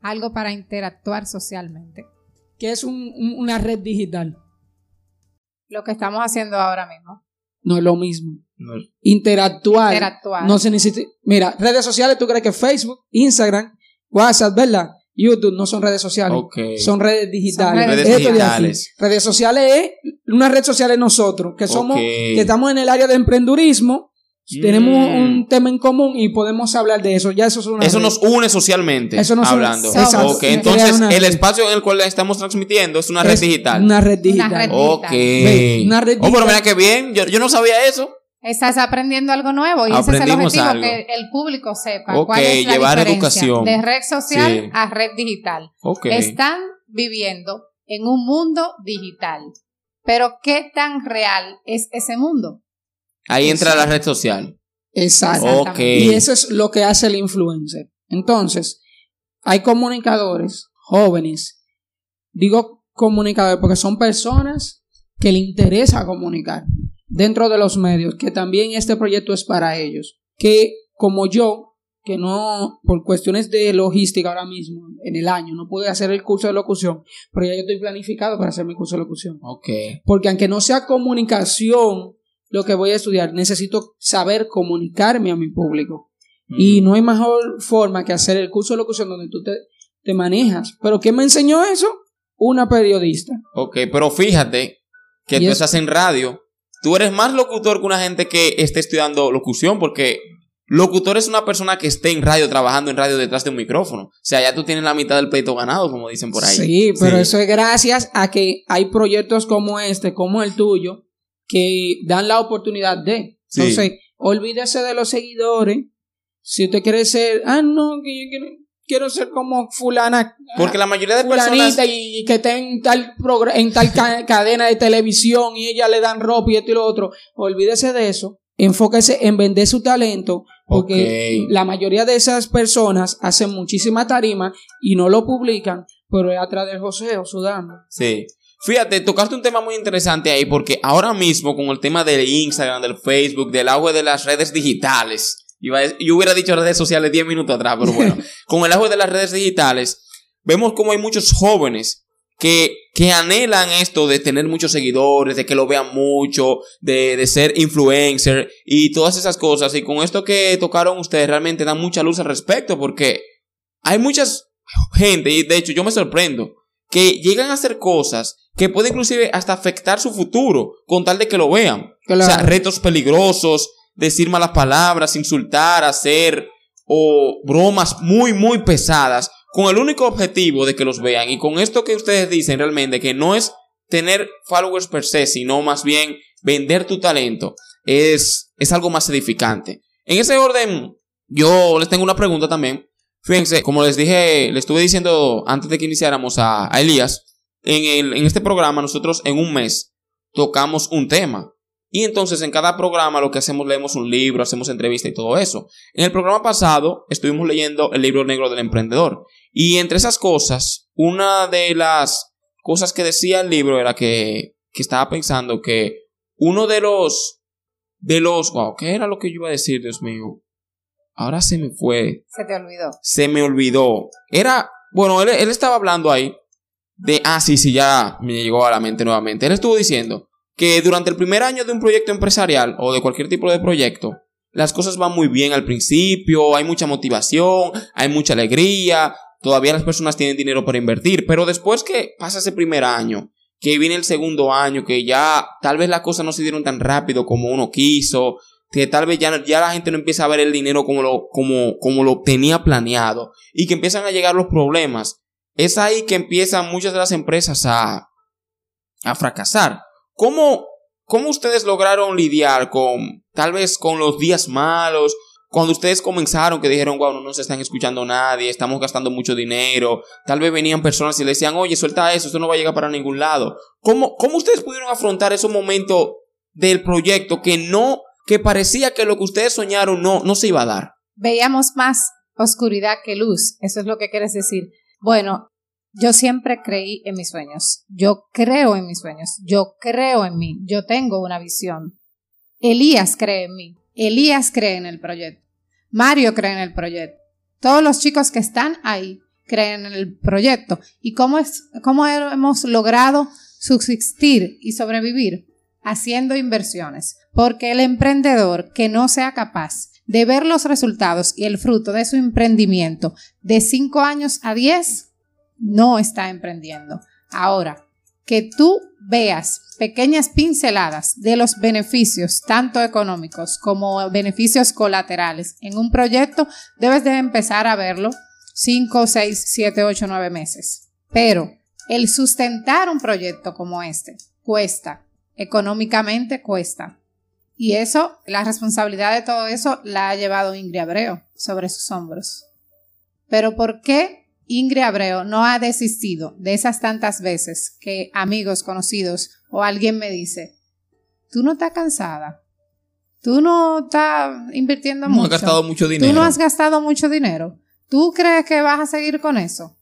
algo para interactuar socialmente. ¿Qué es un- un- una red digital? Lo que estamos haciendo ahora mismo. No es lo mismo. No, Interactuar. Interactuar. No se necesita. Mira, redes sociales, tú crees que Facebook, Instagram, WhatsApp, ¿verdad? YouTube no son redes sociales. Ok. Son redes digitales. redes Esto de digitales. Redes sociales es una red social es nosotros, que somos, Ok. que estamos en el área de emprendurismo, Mm. tenemos un tema en común y podemos hablar de eso. Ya eso es una Eso red. nos une socialmente. Eso nos une- hablando. Exacto. Ok, Crear entonces una el red. espacio en el cual estamos transmitiendo es una red Es digital. Una red digital. red Ok. Ve, una red Oh, pero digital. mira qué bien. Yo, yo no sabía eso. Estás aprendiendo algo nuevo y ese es el objetivo, algo. que el público sepa Ok, cuál es la llevar diferencia educación. de red social Sí. a red digital. Están viviendo en un mundo digital. Pero ¿qué tan real es ese mundo? Ahí entra la red social. Exacto. Y eso es lo que hace el influencer. Entonces, hay comunicadores jóvenes. Digo comunicadores porque son personas que le interesa comunicar dentro de los medios, que también este proyecto es para ellos. Que como yo, que no, por cuestiones de logística ahora mismo, en el año, no pude hacer el curso de locución, pero ya yo estoy planificado para hacer mi curso de locución. Ok. Porque aunque no sea comunicación lo que voy a estudiar, necesito saber comunicarme a mi público. Y Mm. no hay mejor forma que hacer el curso de locución donde tú te, te manejas. ¿Pero quién me enseñó eso? Una periodista. Ok, pero fíjate que Y tú es- estás en radio. Tú eres más locutor que una gente que esté estudiando locución, porque locutor es una persona que esté en radio, trabajando en radio detrás de un micrófono. O sea, ya tú tienes la mitad del pleito ganado, como dicen por ahí. Sí, pero Sí. eso es gracias a que hay proyectos como este, como el tuyo, que dan la oportunidad de. Sí. Entonces, olvídese de los seguidores. Si usted quiere ser, ah, no, que yo quiero, quiero ser como fulana. Porque la mayoría de personas... fulanita y que esté en tal en tal ca- [laughs] cadena de televisión y ella le dan ropa y esto y lo otro. Olvídese de eso. Enfóquese en vender su talento porque la mayoría de esas personas hacen muchísima tarima y no lo publican, pero es atrás del joseo sudando. Sí. Fíjate, tocaste un tema muy interesante ahí porque ahora mismo con el tema del Instagram, del Facebook, del auge de las redes digitales, iba a- yo hubiera dicho redes sociales 10 minutos atrás, pero bueno, [laughs] con el auge de las redes digitales, vemos como hay muchos jóvenes que, que anhelan esto de tener muchos seguidores, de que lo vean mucho, de, de ser influencer y todas esas cosas. Y con esto que tocaron ustedes realmente dan mucha luz al respecto porque hay muchas gente, y de hecho yo me sorprendo, que llegan a hacer cosas que pueden inclusive hasta afectar su futuro con tal de que lo vean. Claro. O sea, retos peligrosos, decir malas palabras, insultar, hacer o bromas muy, muy pesadas con el único objetivo de que los vean. Y con esto que ustedes dicen realmente, que no es tener followers per se, sino más bien vender tu talento, es, es algo más edificante. En ese orden, yo les tengo una pregunta también. Fíjense, como les dije, le estuve diciendo antes de que iniciáramos a, a Elías, en, el- en este programa nosotros en un mes tocamos un tema. Y entonces en cada programa lo que hacemos leemos un libro, hacemos entrevista y todo eso. En el programa pasado estuvimos leyendo el libro negro del emprendedor. Y entre esas cosas, una de las cosas que decía el libro era que, que estaba pensando que uno de los de los wow, ¿qué era lo que yo iba a decir, Dios mío? Ahora se me fue. Se te olvidó. Se me olvidó. Era, bueno, él, él estaba hablando ahí de, ah, sí, sí, ya me llegó a la mente nuevamente. Él estuvo diciendo que durante el primer año de un proyecto empresarial o de cualquier tipo de proyecto, las cosas van muy bien al principio, hay mucha motivación, hay mucha alegría, todavía las personas tienen dinero para invertir, pero después que pasa ese primer año, que viene el segundo año, que ya tal vez las cosas no se dieron tan rápido como uno quiso, que tal vez ya, ya la gente no empieza a ver el dinero como lo, como, como lo tenía planeado y que empiezan a llegar los problemas, es ahí que empiezan muchas de las empresas a, a fracasar. ¿Cómo, ¿Cómo ustedes lograron lidiar con tal vez con los días malos? Cuando ustedes comenzaron, que dijeron, wow, no nos están escuchando nadie, estamos gastando mucho dinero, tal vez venían personas y le decían, oye, suelta eso, esto no va a llegar para ningún lado. ¿Cómo, cómo ustedes pudieron afrontar esos momentos del proyecto que no, que parecía que lo que ustedes soñaron no, no se iba a dar? Veíamos más oscuridad que luz, eso es lo que quieres decir. Bueno, yo siempre creí en mis sueños. Yo creo en mis sueños. Yo creo en mí. Yo tengo una visión. Elías cree en mí. Elías cree en el proyecto. Mario cree en el proyecto. Todos los chicos que están ahí creen en el proyecto. ¿Y cómo, es, cómo hemos logrado subsistir y sobrevivir? Haciendo inversiones. Porque el emprendedor que no sea capaz de ver los resultados y el fruto de su emprendimiento de 5 años a 10, no está emprendiendo. Ahora, que tú veas pequeñas pinceladas de los beneficios, tanto económicos como beneficios colaterales en un proyecto, debes de empezar a verlo 5, 6, 7, 8, 9 meses. Pero el sustentar un proyecto como este cuesta, económicamente cuesta. Y eso, la responsabilidad de todo eso la ha llevado Ingrid Abreu sobre sus hombros. Pero ¿por qué Ingrid Abreu no ha desistido de esas tantas veces que amigos, conocidos o alguien me dice, tú no estás cansada, tú no estás invirtiendo mucho. No has gastado mucho dinero. Tú no has gastado mucho dinero. ¿Tú crees que vas a seguir con eso?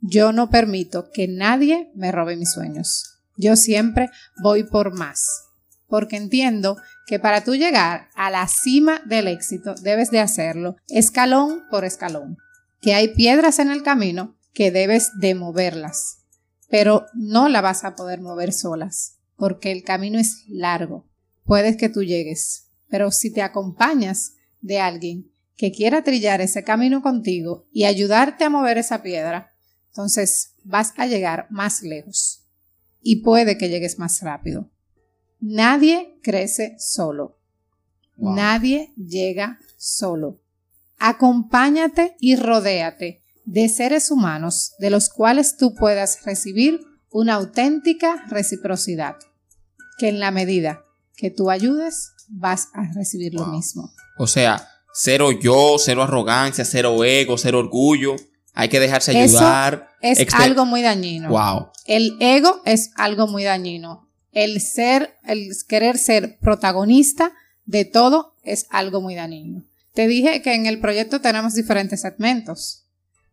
Yo no permito que nadie me robe mis sueños. Yo siempre voy por más, porque entiendo que para tú llegar a la cima del éxito debes de hacerlo escalón por escalón que hay piedras en el camino que debes de moverlas, pero no la vas a poder mover solas, porque el camino es largo. Puedes que tú llegues, pero si te acompañas de alguien que quiera trillar ese camino contigo y ayudarte a mover esa piedra, entonces vas a llegar más lejos y puede que llegues más rápido. Nadie crece solo. Nadie llega solo. Acompáñate y rodéate de seres humanos de los cuales tú puedas recibir una auténtica reciprocidad, que en la medida que tú ayudes vas a recibir lo mismo. O sea, cero yo, cero arrogancia, cero ego, cero orgullo. Hay que dejarse ayudar. es algo muy dañino. Wow. El ego es algo muy dañino. El ser, el querer ser protagonista de todo es algo muy dañino. Te dije que en el proyecto tenemos diferentes segmentos.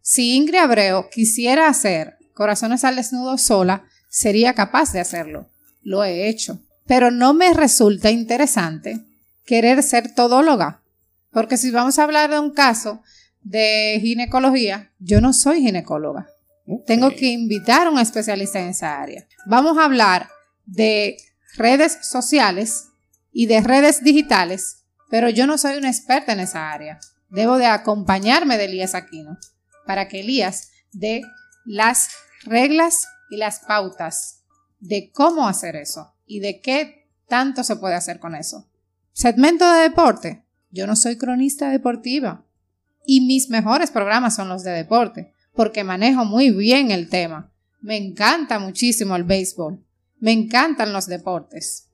Si Ingrid Abreu quisiera hacer Corazones al Desnudo sola, sería capaz de hacerlo. Lo he hecho. Pero no me resulta interesante querer ser todóloga. Porque si vamos a hablar de un caso de ginecología, yo no soy ginecóloga. Tengo que invitar a un especialista en esa área. Vamos a hablar de redes sociales y de redes digitales pero yo no soy una experta en esa área. Debo de acompañarme de Elías Aquino para que Elías dé las reglas y las pautas de cómo hacer eso y de qué tanto se puede hacer con eso. Segmento de deporte. Yo no soy cronista deportiva y mis mejores programas son los de deporte porque manejo muy bien el tema. Me encanta muchísimo el béisbol. Me encantan los deportes.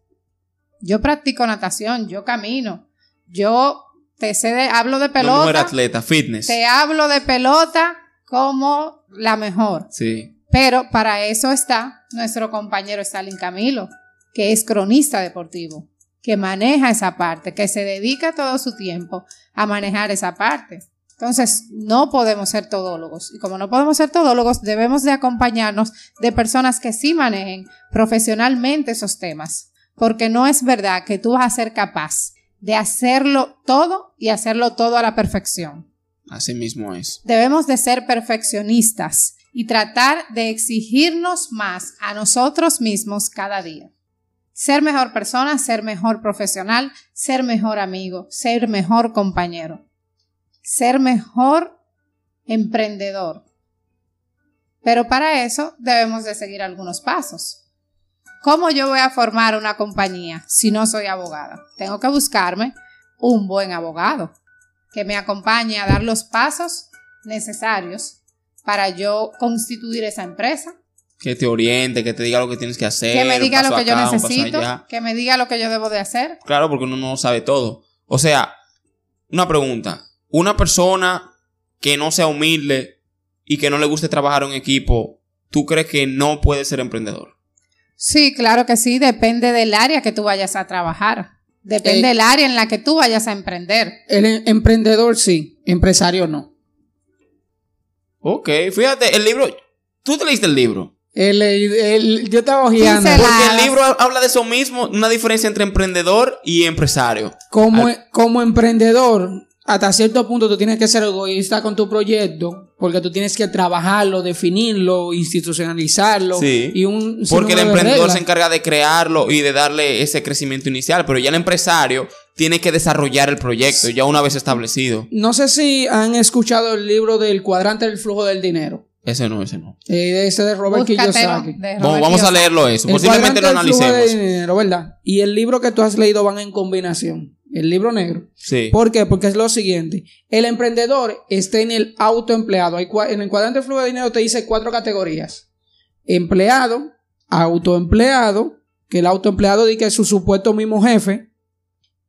Yo practico natación, yo camino, yo te sé de, hablo de pelota. No, atleta, fitness. Te hablo de pelota como la mejor. Sí. Pero para eso está nuestro compañero Stalin Camilo, que es cronista deportivo. que maneja esa parte, que se dedica todo su tiempo a manejar esa parte. Entonces, no podemos ser todólogos. Y como no podemos ser todólogos, debemos de acompañarnos de personas que sí manejen profesionalmente esos temas. Porque no es verdad que tú vas a ser capaz de hacerlo todo y hacerlo todo a la perfección. Así mismo es. Debemos de ser perfeccionistas y tratar de exigirnos más a nosotros mismos cada día. Ser mejor persona, ser mejor profesional, ser mejor amigo, ser mejor compañero, ser mejor emprendedor. Pero para eso debemos de seguir algunos pasos. ¿Cómo yo voy a formar una compañía si no soy abogada? Tengo que buscarme un buen abogado que me acompañe a dar los pasos necesarios para yo constituir esa empresa. Que te oriente, que te diga lo que tienes que hacer. Que me diga lo que yo necesito, que me diga lo que yo debo de hacer. Claro, porque uno no sabe todo. O sea, una pregunta. Una persona que no sea humilde y que no le guste trabajar en equipo, ¿tú crees que no puede ser emprendedor? Sí, claro que sí, depende del área que tú vayas a trabajar. Depende del área en la que tú vayas a emprender. El em, emprendedor sí, empresario no. Ok, fíjate, el libro, ¿tú te leíste el libro? El, el, yo estaba ojeando. Porque el libro habla de eso mismo, una diferencia entre emprendedor y empresario. Como, como emprendedor, hasta cierto punto tú tienes que ser egoísta con tu proyecto, porque tú tienes que trabajarlo, definirlo, institucionalizarlo. Sí. Y un porque el emprendedor se encarga de crearlo y de darle ese crecimiento inicial, pero ya el empresario tiene que desarrollar el proyecto ya una vez establecido. No sé si han escuchado el libro del cuadrante del flujo del dinero. Ese no, ese no. Eh, ese de Robert Kiyosaki. vamos a leerlo eso. Posiblemente lo analicemos. Del dinero, ¿verdad? Y el libro que tú has leído van en combinación. El libro negro. Sí. ¿Por qué? Porque es lo siguiente. El emprendedor está en el autoempleado. En el cuadrante de flujo de dinero te dice cuatro categorías. Empleado, autoempleado, que el autoempleado dice que es su supuesto mismo jefe.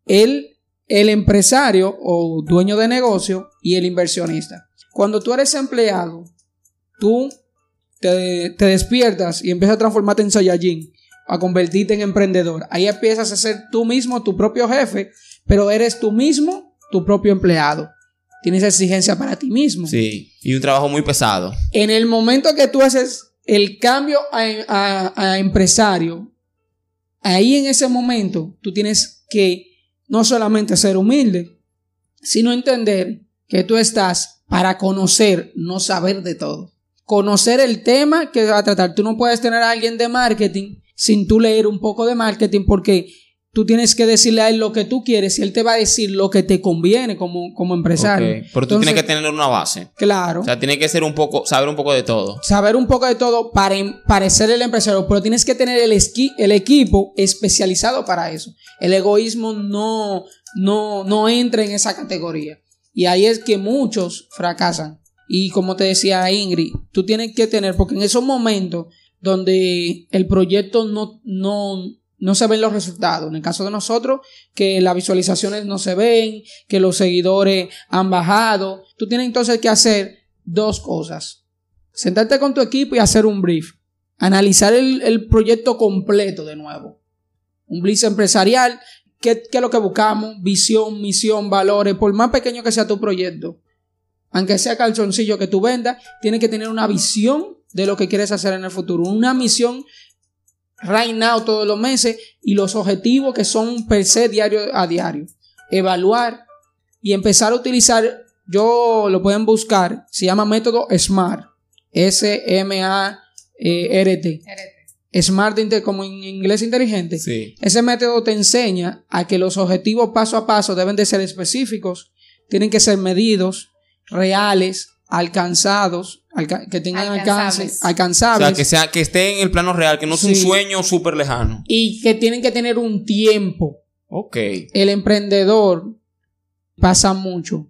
El, el empresario o dueño de negocio y el inversionista. Cuando tú eres empleado, tú te, te despiertas y empiezas a transformarte en Saiyajin a convertirte en emprendedor. Ahí empiezas a ser tú mismo tu propio jefe pero eres tú mismo tu propio empleado. Tienes exigencia para ti mismo. Sí, y un trabajo muy pesado. En el momento que tú haces el cambio a, empresario, ahí en ese momento tú tienes que no solamente ser humilde, sino entender que tú estás para conocer, no saber de todo. Conocer el tema que va a tratar. Tú no puedes tener a alguien de marketing sin tú leer un poco de marketing porque Tú tienes que decirle a él lo que tú quieres y él te va a decir lo que te conviene como, como empresario. Pero tú tienes que tener una base. Claro. O sea, tiene que ser un poco, saber un poco de todo. Saber un poco de todo para parecer el empresario, pero tienes que tener el, el equipo especializado para eso. El egoísmo no, no, no entra en esa categoría. Y ahí es que muchos fracasan. Y como te decía Ingrid, tú tienes que tener, porque en esos momentos donde el proyecto no, no, no se ven los resultados. En el caso de nosotros, que las visualizaciones no se ven, que los seguidores han bajado. Tú tienes entonces que hacer dos cosas. Sentarte con tu equipo y hacer un brief. Analizar el, proyecto completo de nuevo. Un brief empresarial. ¿Qué, ¿Qué es lo que buscamos? Visión, misión, valores. Por más pequeño que sea tu proyecto. Aunque sea calzoncillo que tú vendas, tienes que tener una visión de lo que quieres hacer en el futuro. Una misión right now todos los meses y los objetivos que son per se diario a diario. Evaluar y empezar a utilizar, yo lo pueden buscar, se llama método SMART. S-M-A-R-T. Smart como en inglés inteligente. Ese método te enseña a que los objetivos paso a paso deben de ser específicos, tienen que ser medidos, reales, alcanzados, que tengan alcance, alcanzables. O sea, que, sea, que esté en el plano real, que no es un sueño súper lejano. Y que tienen que tener un tiempo. Ok. El emprendedor pasa mucho.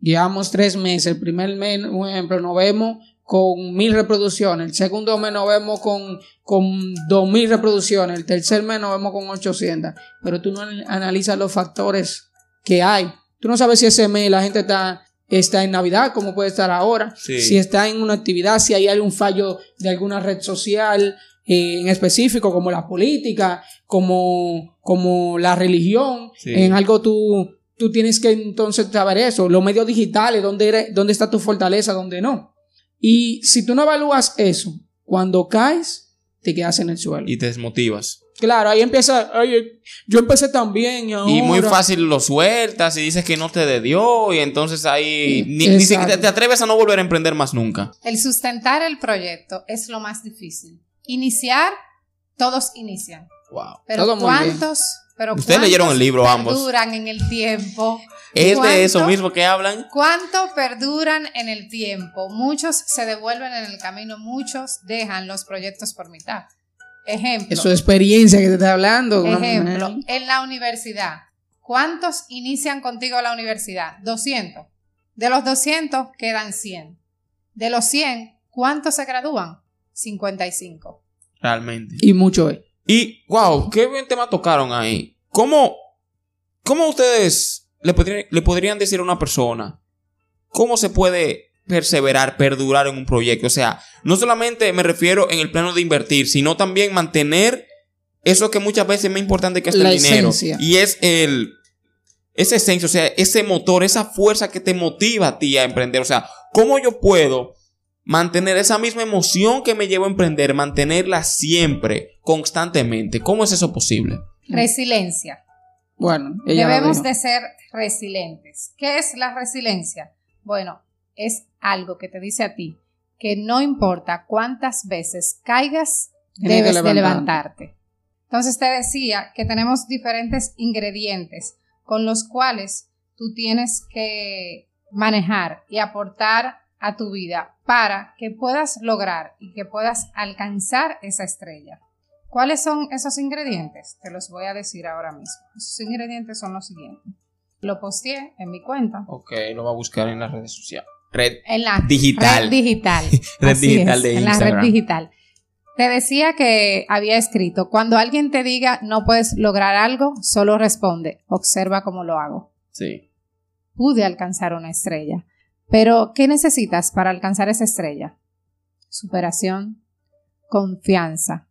Llevamos tres meses. El primer mes, un ejemplo, nos vemos con mil reproducciones. El segundo mes nos vemos con, con dos mil reproducciones. El tercer mes nos vemos con 800. Pero tú no analizas los factores que hay. Tú no sabes si ese mes la gente está está en Navidad, como puede estar ahora, si está en una actividad, si hay algún fallo de alguna red social, eh, en específico, como la política, como, como la religión, Sí. en algo tú, tú tienes que entonces saber eso. Los medios digitales, dónde, eres- dónde está tu fortaleza, dónde no. Y si tú no evalúas eso, cuando caes, te quedas en el suelo. Y te desmotivas. Claro, ahí empieza, "Ay, yo empecé también y ahora... Y muy fácil lo sueltas y dices que no te de dio y entonces ahí ni, ni siquiera exacto. te, te atreves a no volver a emprender más nunca. El sustentar el proyecto es lo más difícil. Iniciar, todos inician. Wow. Pero Todo. ¿cuántos? Pero Ustedes leyeron el libro ambos. Perduran en el tiempo. Es de eso mismo que hablan. ¿Cuánto perduran en el tiempo? Muchos se devuelven en el camino, muchos dejan los proyectos por mitad. Ejemplo. Es su experiencia que te está hablando. Ejemplo, en la universidad. ¿Cuántos inician contigo la universidad? 200. De los 200 quedan 100. De los 100, ¿cuántos se gradúan? 55. Realmente. Y mucho es. Y, wow, qué buen tema tocaron ahí. ¿Cómo, cómo ustedes le podrían, le podrían decir a una persona cómo se puede perseverar, perdurar en un proyecto? O sea, no solamente me refiero en el plano de invertir, sino también mantener eso que muchas veces es más importante que La el dinero. Y es el, esa esencia, o sea, ese motor, esa fuerza que te motiva a ti a emprender. O sea, ¿cómo yo puedo mantener esa misma emoción que me llevo a emprender, mantenerla siempre, constantemente? ¿Cómo es eso posible? Resiliencia. Bueno, ella Debemos de ser resilientes. ¿Qué es la resiliencia? Bueno, es algo que te dice a ti que no importa cuántas veces caigas, Tienes debes de levantarte. levantarte. Entonces te decía que tenemos diferentes ingredientes con los cuales tú tienes que manejar y aportar a tu vida para que puedas lograr y que puedas alcanzar esa estrella. ¿Cuáles son esos ingredientes? Te los voy a decir ahora mismo. Esos ingredientes son los siguientes. Lo posteé en mi cuenta. Ok, lo va a buscar en las redes sociales. Red. En la Digital. red digital. [laughs] Red Así digital es, de en la red Instagram. digital. Te decía que había escrito, cuando alguien te diga no puedes lograr algo, solo responde, observa cómo lo hago. Sí. Pude alcanzar una estrella. Pero, ¿qué necesitas para alcanzar esa estrella? Superación, confianza,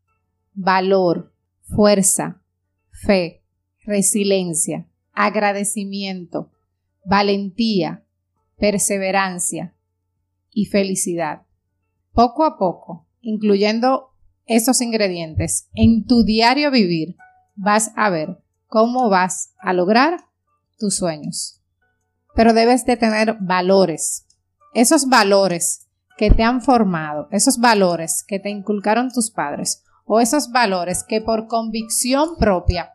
valor, fuerza, fe, resiliencia, agradecimiento, valentía, perseverancia y felicidad. Poco a poco, incluyendo esos ingredientes en tu diario vivir, vas a ver cómo vas a lograr tus sueños. Pero debes de tener valores. Esos valores que te han formado, esos valores que te inculcaron tus padres o esos valores que por convicción propia,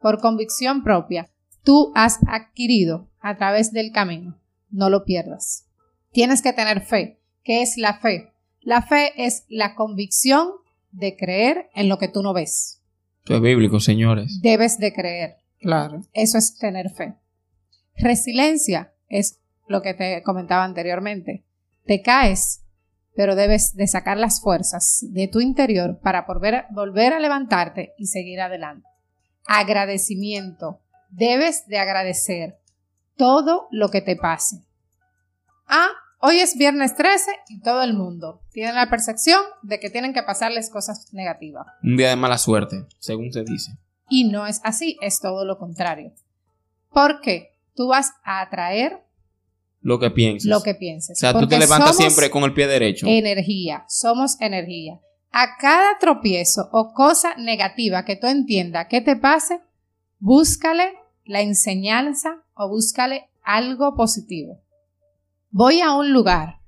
por convicción propia, tú has adquirido a través del camino, no lo pierdas. Tienes que tener fe. ¿Qué es la fe? La fe es la convicción de creer en lo que tú no ves. Esto es bíblico, señores. Debes de creer. Claro. Eso es tener fe. Resiliencia es lo que te comentaba anteriormente. Te caes, pero debes de sacar las fuerzas de tu interior para volver, volver a levantarte y seguir adelante. Agradecimiento. Debes de agradecer todo lo que te pase. Ah, hoy es viernes 13 y todo el mundo tiene la percepción de que tienen que pasarles cosas negativas. Un día de mala suerte, según se dice. Y no es así, es todo lo contrario. Porque tú vas a atraer Lo que piensas. lo que pienses. O sea, tú te levantas siempre con el pie derecho. Energía, somos energía. A cada tropiezo o cosa negativa que tú entiendas que te pase, búscale la enseñanza o búscale algo positivo. Voy a un lugar,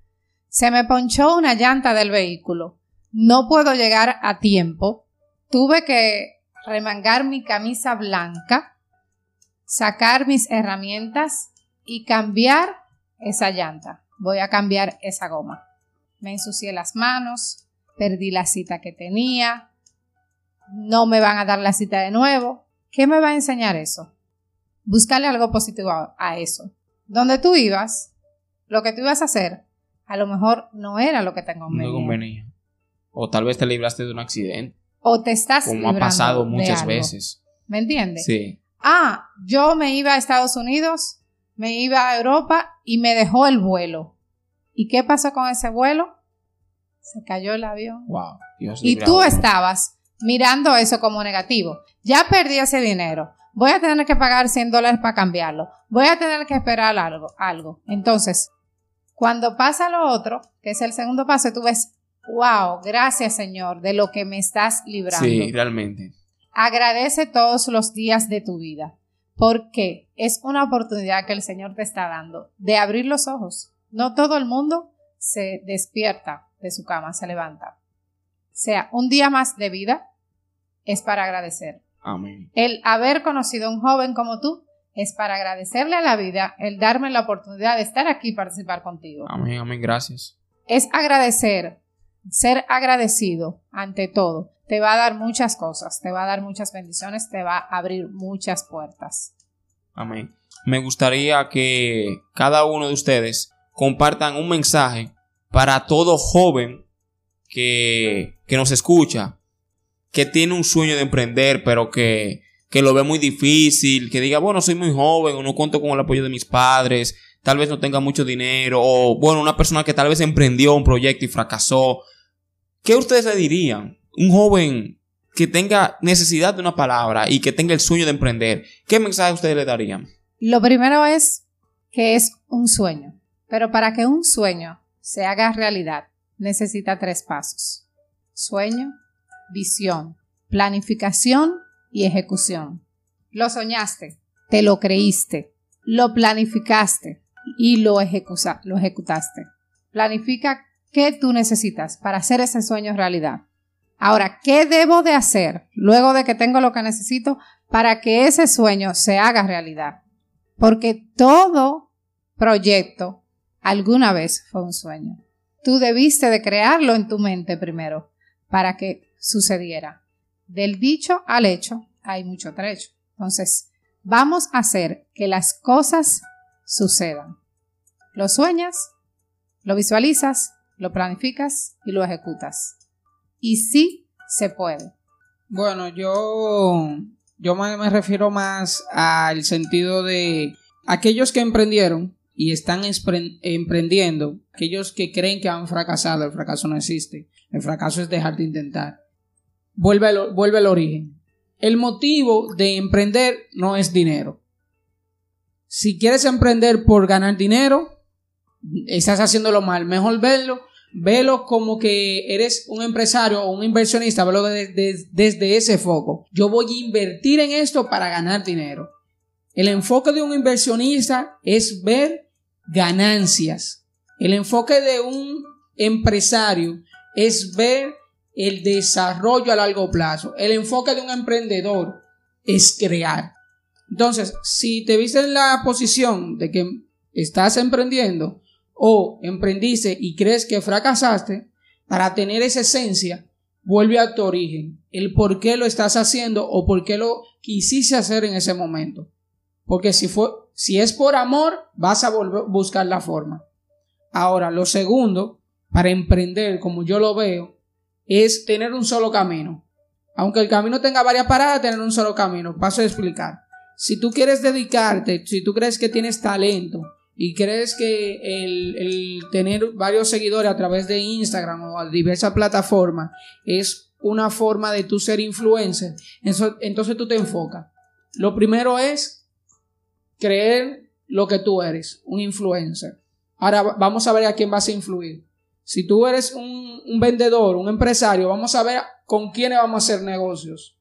se me ponchó una llanta del vehículo, no puedo llegar a tiempo, tuve que remangar mi camisa blanca, sacar mis herramientas y cambiar esa llanta. Voy a cambiar esa goma. Me ensucié las manos, perdí la cita que tenía, no me van a dar la cita de nuevo. ¿Qué me va a enseñar eso? Búscale algo positivo a, a eso. Donde tú ibas, lo que tú ibas a hacer, a lo mejor no era lo que te convenía. No convenía. O tal vez te libraste de un accidente, O te estás como ha pasado muchas algo. veces. ¿Me entiendes? Sí. Ah, yo me iba a Estados Unidos, me iba a Europa y me dejó el vuelo. ¿Y qué pasó con ese vuelo? Se cayó el avión. Wow. Dios Y tú estabas mirando eso como negativo. Ya perdí ese dinero. Voy a tener que pagar 100 dólares para cambiarlo. Voy a tener que esperar algo. algo. Entonces, cuando pasa lo otro, que es el segundo paso, tú ves, wow, gracias Señor de lo que me estás librando. Sí, realmente. Agradece todos los días de tu vida, porque es una oportunidad que el Señor te está dando de abrir los ojos. No todo el mundo se despierta de su cama, se levanta. O sea, un día más de vida es para agradecer. Amén. El haber conocido a un joven como tú es para agradecerle a la vida el darme la oportunidad de estar aquí y participar contigo. Amén, amén, gracias. Es agradecer, ser agradecido ante todo. Te va a dar muchas cosas, te va a dar muchas bendiciones, te va a abrir muchas puertas. Amén. Me gustaría que cada uno de ustedes compartan un mensaje para todo joven que, que nos escucha, que tiene un sueño de emprender, pero que, que lo ve muy difícil, que diga, bueno, soy muy joven o no cuento con el apoyo de mis padres, tal vez no tenga mucho dinero, o bueno, una persona que tal vez emprendió un proyecto y fracasó. ¿Qué ustedes le dirían? Un joven que tenga necesidad de una palabra y que tenga el sueño de emprender, ¿qué mensaje ustedes le darían? Lo primero es que es un sueño, pero para que un sueño se haga realidad necesita tres pasos. Sueño, visión, planificación y ejecución. Lo soñaste, te lo creíste, lo planificaste y lo, ejecutaste. Planifica qué tú necesitas para hacer ese sueño realidad. Ahora, ¿qué debo de hacer luego de que tengo lo que necesito para que ese sueño se haga realidad? Porque todo proyecto alguna vez fue un sueño. Tú debiste de crearlo en tu mente primero para que sucediera. Del dicho al hecho hay mucho trecho. Entonces, vamos a hacer que las cosas sucedan. Lo sueñas, lo visualizas, lo planificas y lo ejecutas. Y sí se puede. Bueno, yo, yo me, me refiero más al sentido de aquellos que emprendieron y están emprendiendo, aquellos que creen que han fracasado, el fracaso no existe, el fracaso es dejar de intentar. Vuelve al, vuelve al origen. El motivo de emprender no es dinero. Si quieres emprender por ganar dinero, estás haciéndolo mal. Mejor verlo, velo como que eres un empresario o un inversionista, velo de- desde ese foco. Yo voy a invertir en esto para ganar dinero. El enfoque de un inversionista es ver ganancias. El enfoque de un empresario es ver el desarrollo a largo plazo. El enfoque de un emprendedor es crear. Entonces, si te viste en la posición de que estás emprendiendo o emprendiste y crees que fracasaste, para tener esa esencia, vuelve a tu origen, el por qué lo estás haciendo o por qué lo quisiste hacer en ese momento. Porque si fue, si es por amor, vas a buscar la forma. Ahora, lo segundo, para emprender, como yo lo veo, es tener un solo camino. Aunque el camino tenga varias paradas, tener un solo camino. Paso a explicar. Si tú quieres dedicarte, si tú crees que tienes talento y crees que el, tener varios seguidores a través de Instagram o a diversas plataformas es una forma de tú ser influencer, entonces tú te enfocas. Lo primero es creer lo que tú eres, un influencer. Ahora va- vamos a ver a quién vas a influir. Si tú eres un, un vendedor, un empresario, vamos a ver con quiénes vamos a hacer negocios.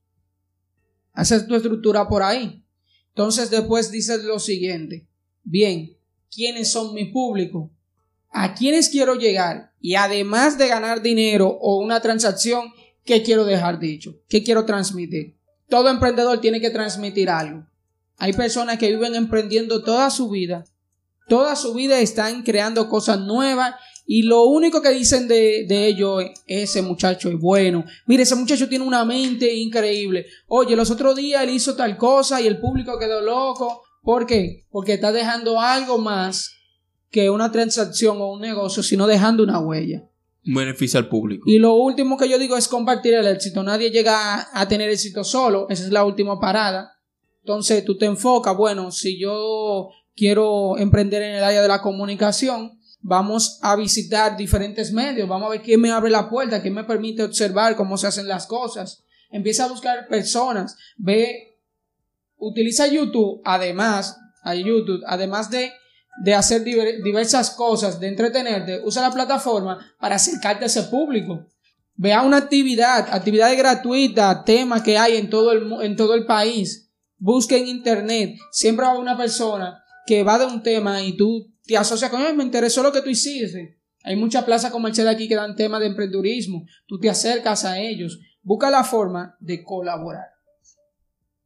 Haces tu estructura por ahí. Entonces después dices lo siguiente. Bien, ¿quiénes son mi público? ¿A quiénes quiero llegar? Y además de ganar dinero o una transacción, ¿qué quiero dejar dicho? ¿Qué quiero transmitir? Todo emprendedor tiene que transmitir algo. Hay personas que viven emprendiendo toda su vida. Toda su vida están creando cosas nuevas y lo único que dicen de, de ellos es ese muchacho es bueno. Mire, ese muchacho tiene una mente increíble. Oye, los otros días él hizo tal cosa y el público quedó loco. ¿Por qué? Porque está dejando algo más que una transacción o un negocio, sino dejando una huella. Un beneficio al público. Y lo último que yo digo es compartir el éxito. Nadie llega a, a tener éxito solo. Esa es la última parada. Entonces tú te enfocas, bueno, si yo quiero emprender en el área de la comunicación, vamos a visitar diferentes medios, vamos a ver quién me abre la puerta, quién me permite observar cómo se hacen las cosas. Empieza a buscar personas, ve, utiliza YouTube, además, a YouTube, además de, de hacer diversas cosas, de entretenerte, usa la plataforma para acercarte a ese público. Vea una actividad, actividades gratuitas, temas que hay en todo el, en todo el país. Busca en internet. Siempre va una persona que va de un tema y tú te asocias con él. Me interesó lo que tú hiciste. Hay muchas plazas comerciales aquí que dan temas de emprendedurismo. Tú te acercas a ellos. Busca la forma de colaborar.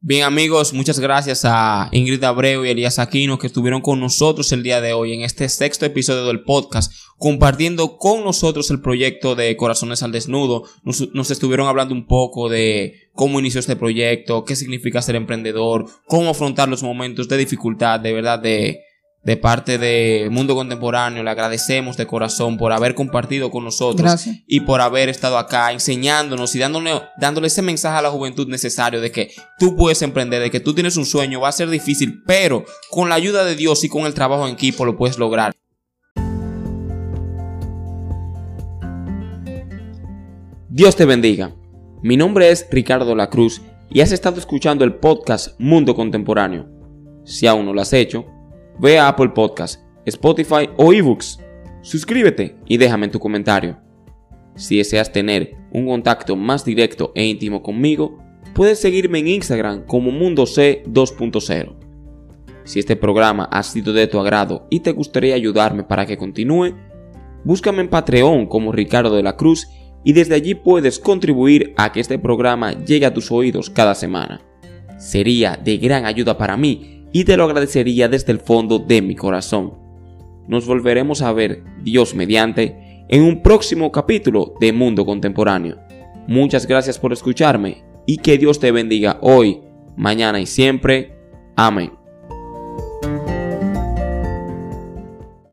Bien amigos, muchas gracias a Ingrid Abreu y Elías Aquino que estuvieron con nosotros el día de hoy en este sexto episodio del podcast, compartiendo con nosotros el proyecto de Corazones al Desnudo. Nos, nos, estuvieron hablando un poco de cómo inició este proyecto, qué significa ser emprendedor, cómo afrontar los momentos de dificultad, de verdad, de, de parte de Mundo Contemporáneo. Le agradecemos de corazón por haber compartido con nosotros y por haber estado acá enseñándonos y dándole, dándole ese mensaje a la juventud necesario de que tú puedes emprender, de que tú tienes un sueño, va a ser difícil, pero con la ayuda de Dios y con el trabajo en equipo lo puedes lograr. Dios te bendiga. Mi nombre es Ricardo La Cruz y has estado escuchando el podcast Mundo Contemporáneo. Si aún no lo has hecho, ve a Apple Podcast, Spotify o eBooks. Suscríbete y déjame tu comentario. Si deseas tener un contacto más directo e íntimo conmigo, puedes seguirme en Instagram como Mundo C 2.0. Si este programa ha sido de tu agrado y te gustaría ayudarme para que continúe, búscame en Patreon como Ricardo de la Cruz y desde allí puedes contribuir a que este programa llegue a tus oídos cada semana. Sería de gran ayuda para mí y te lo agradecería desde el fondo de mi corazón. Nos volveremos a ver, Dios mediante, en un próximo capítulo de Mundo Contemporáneo. Muchas gracias por escucharme y que Dios te bendiga hoy, mañana y siempre. Amén.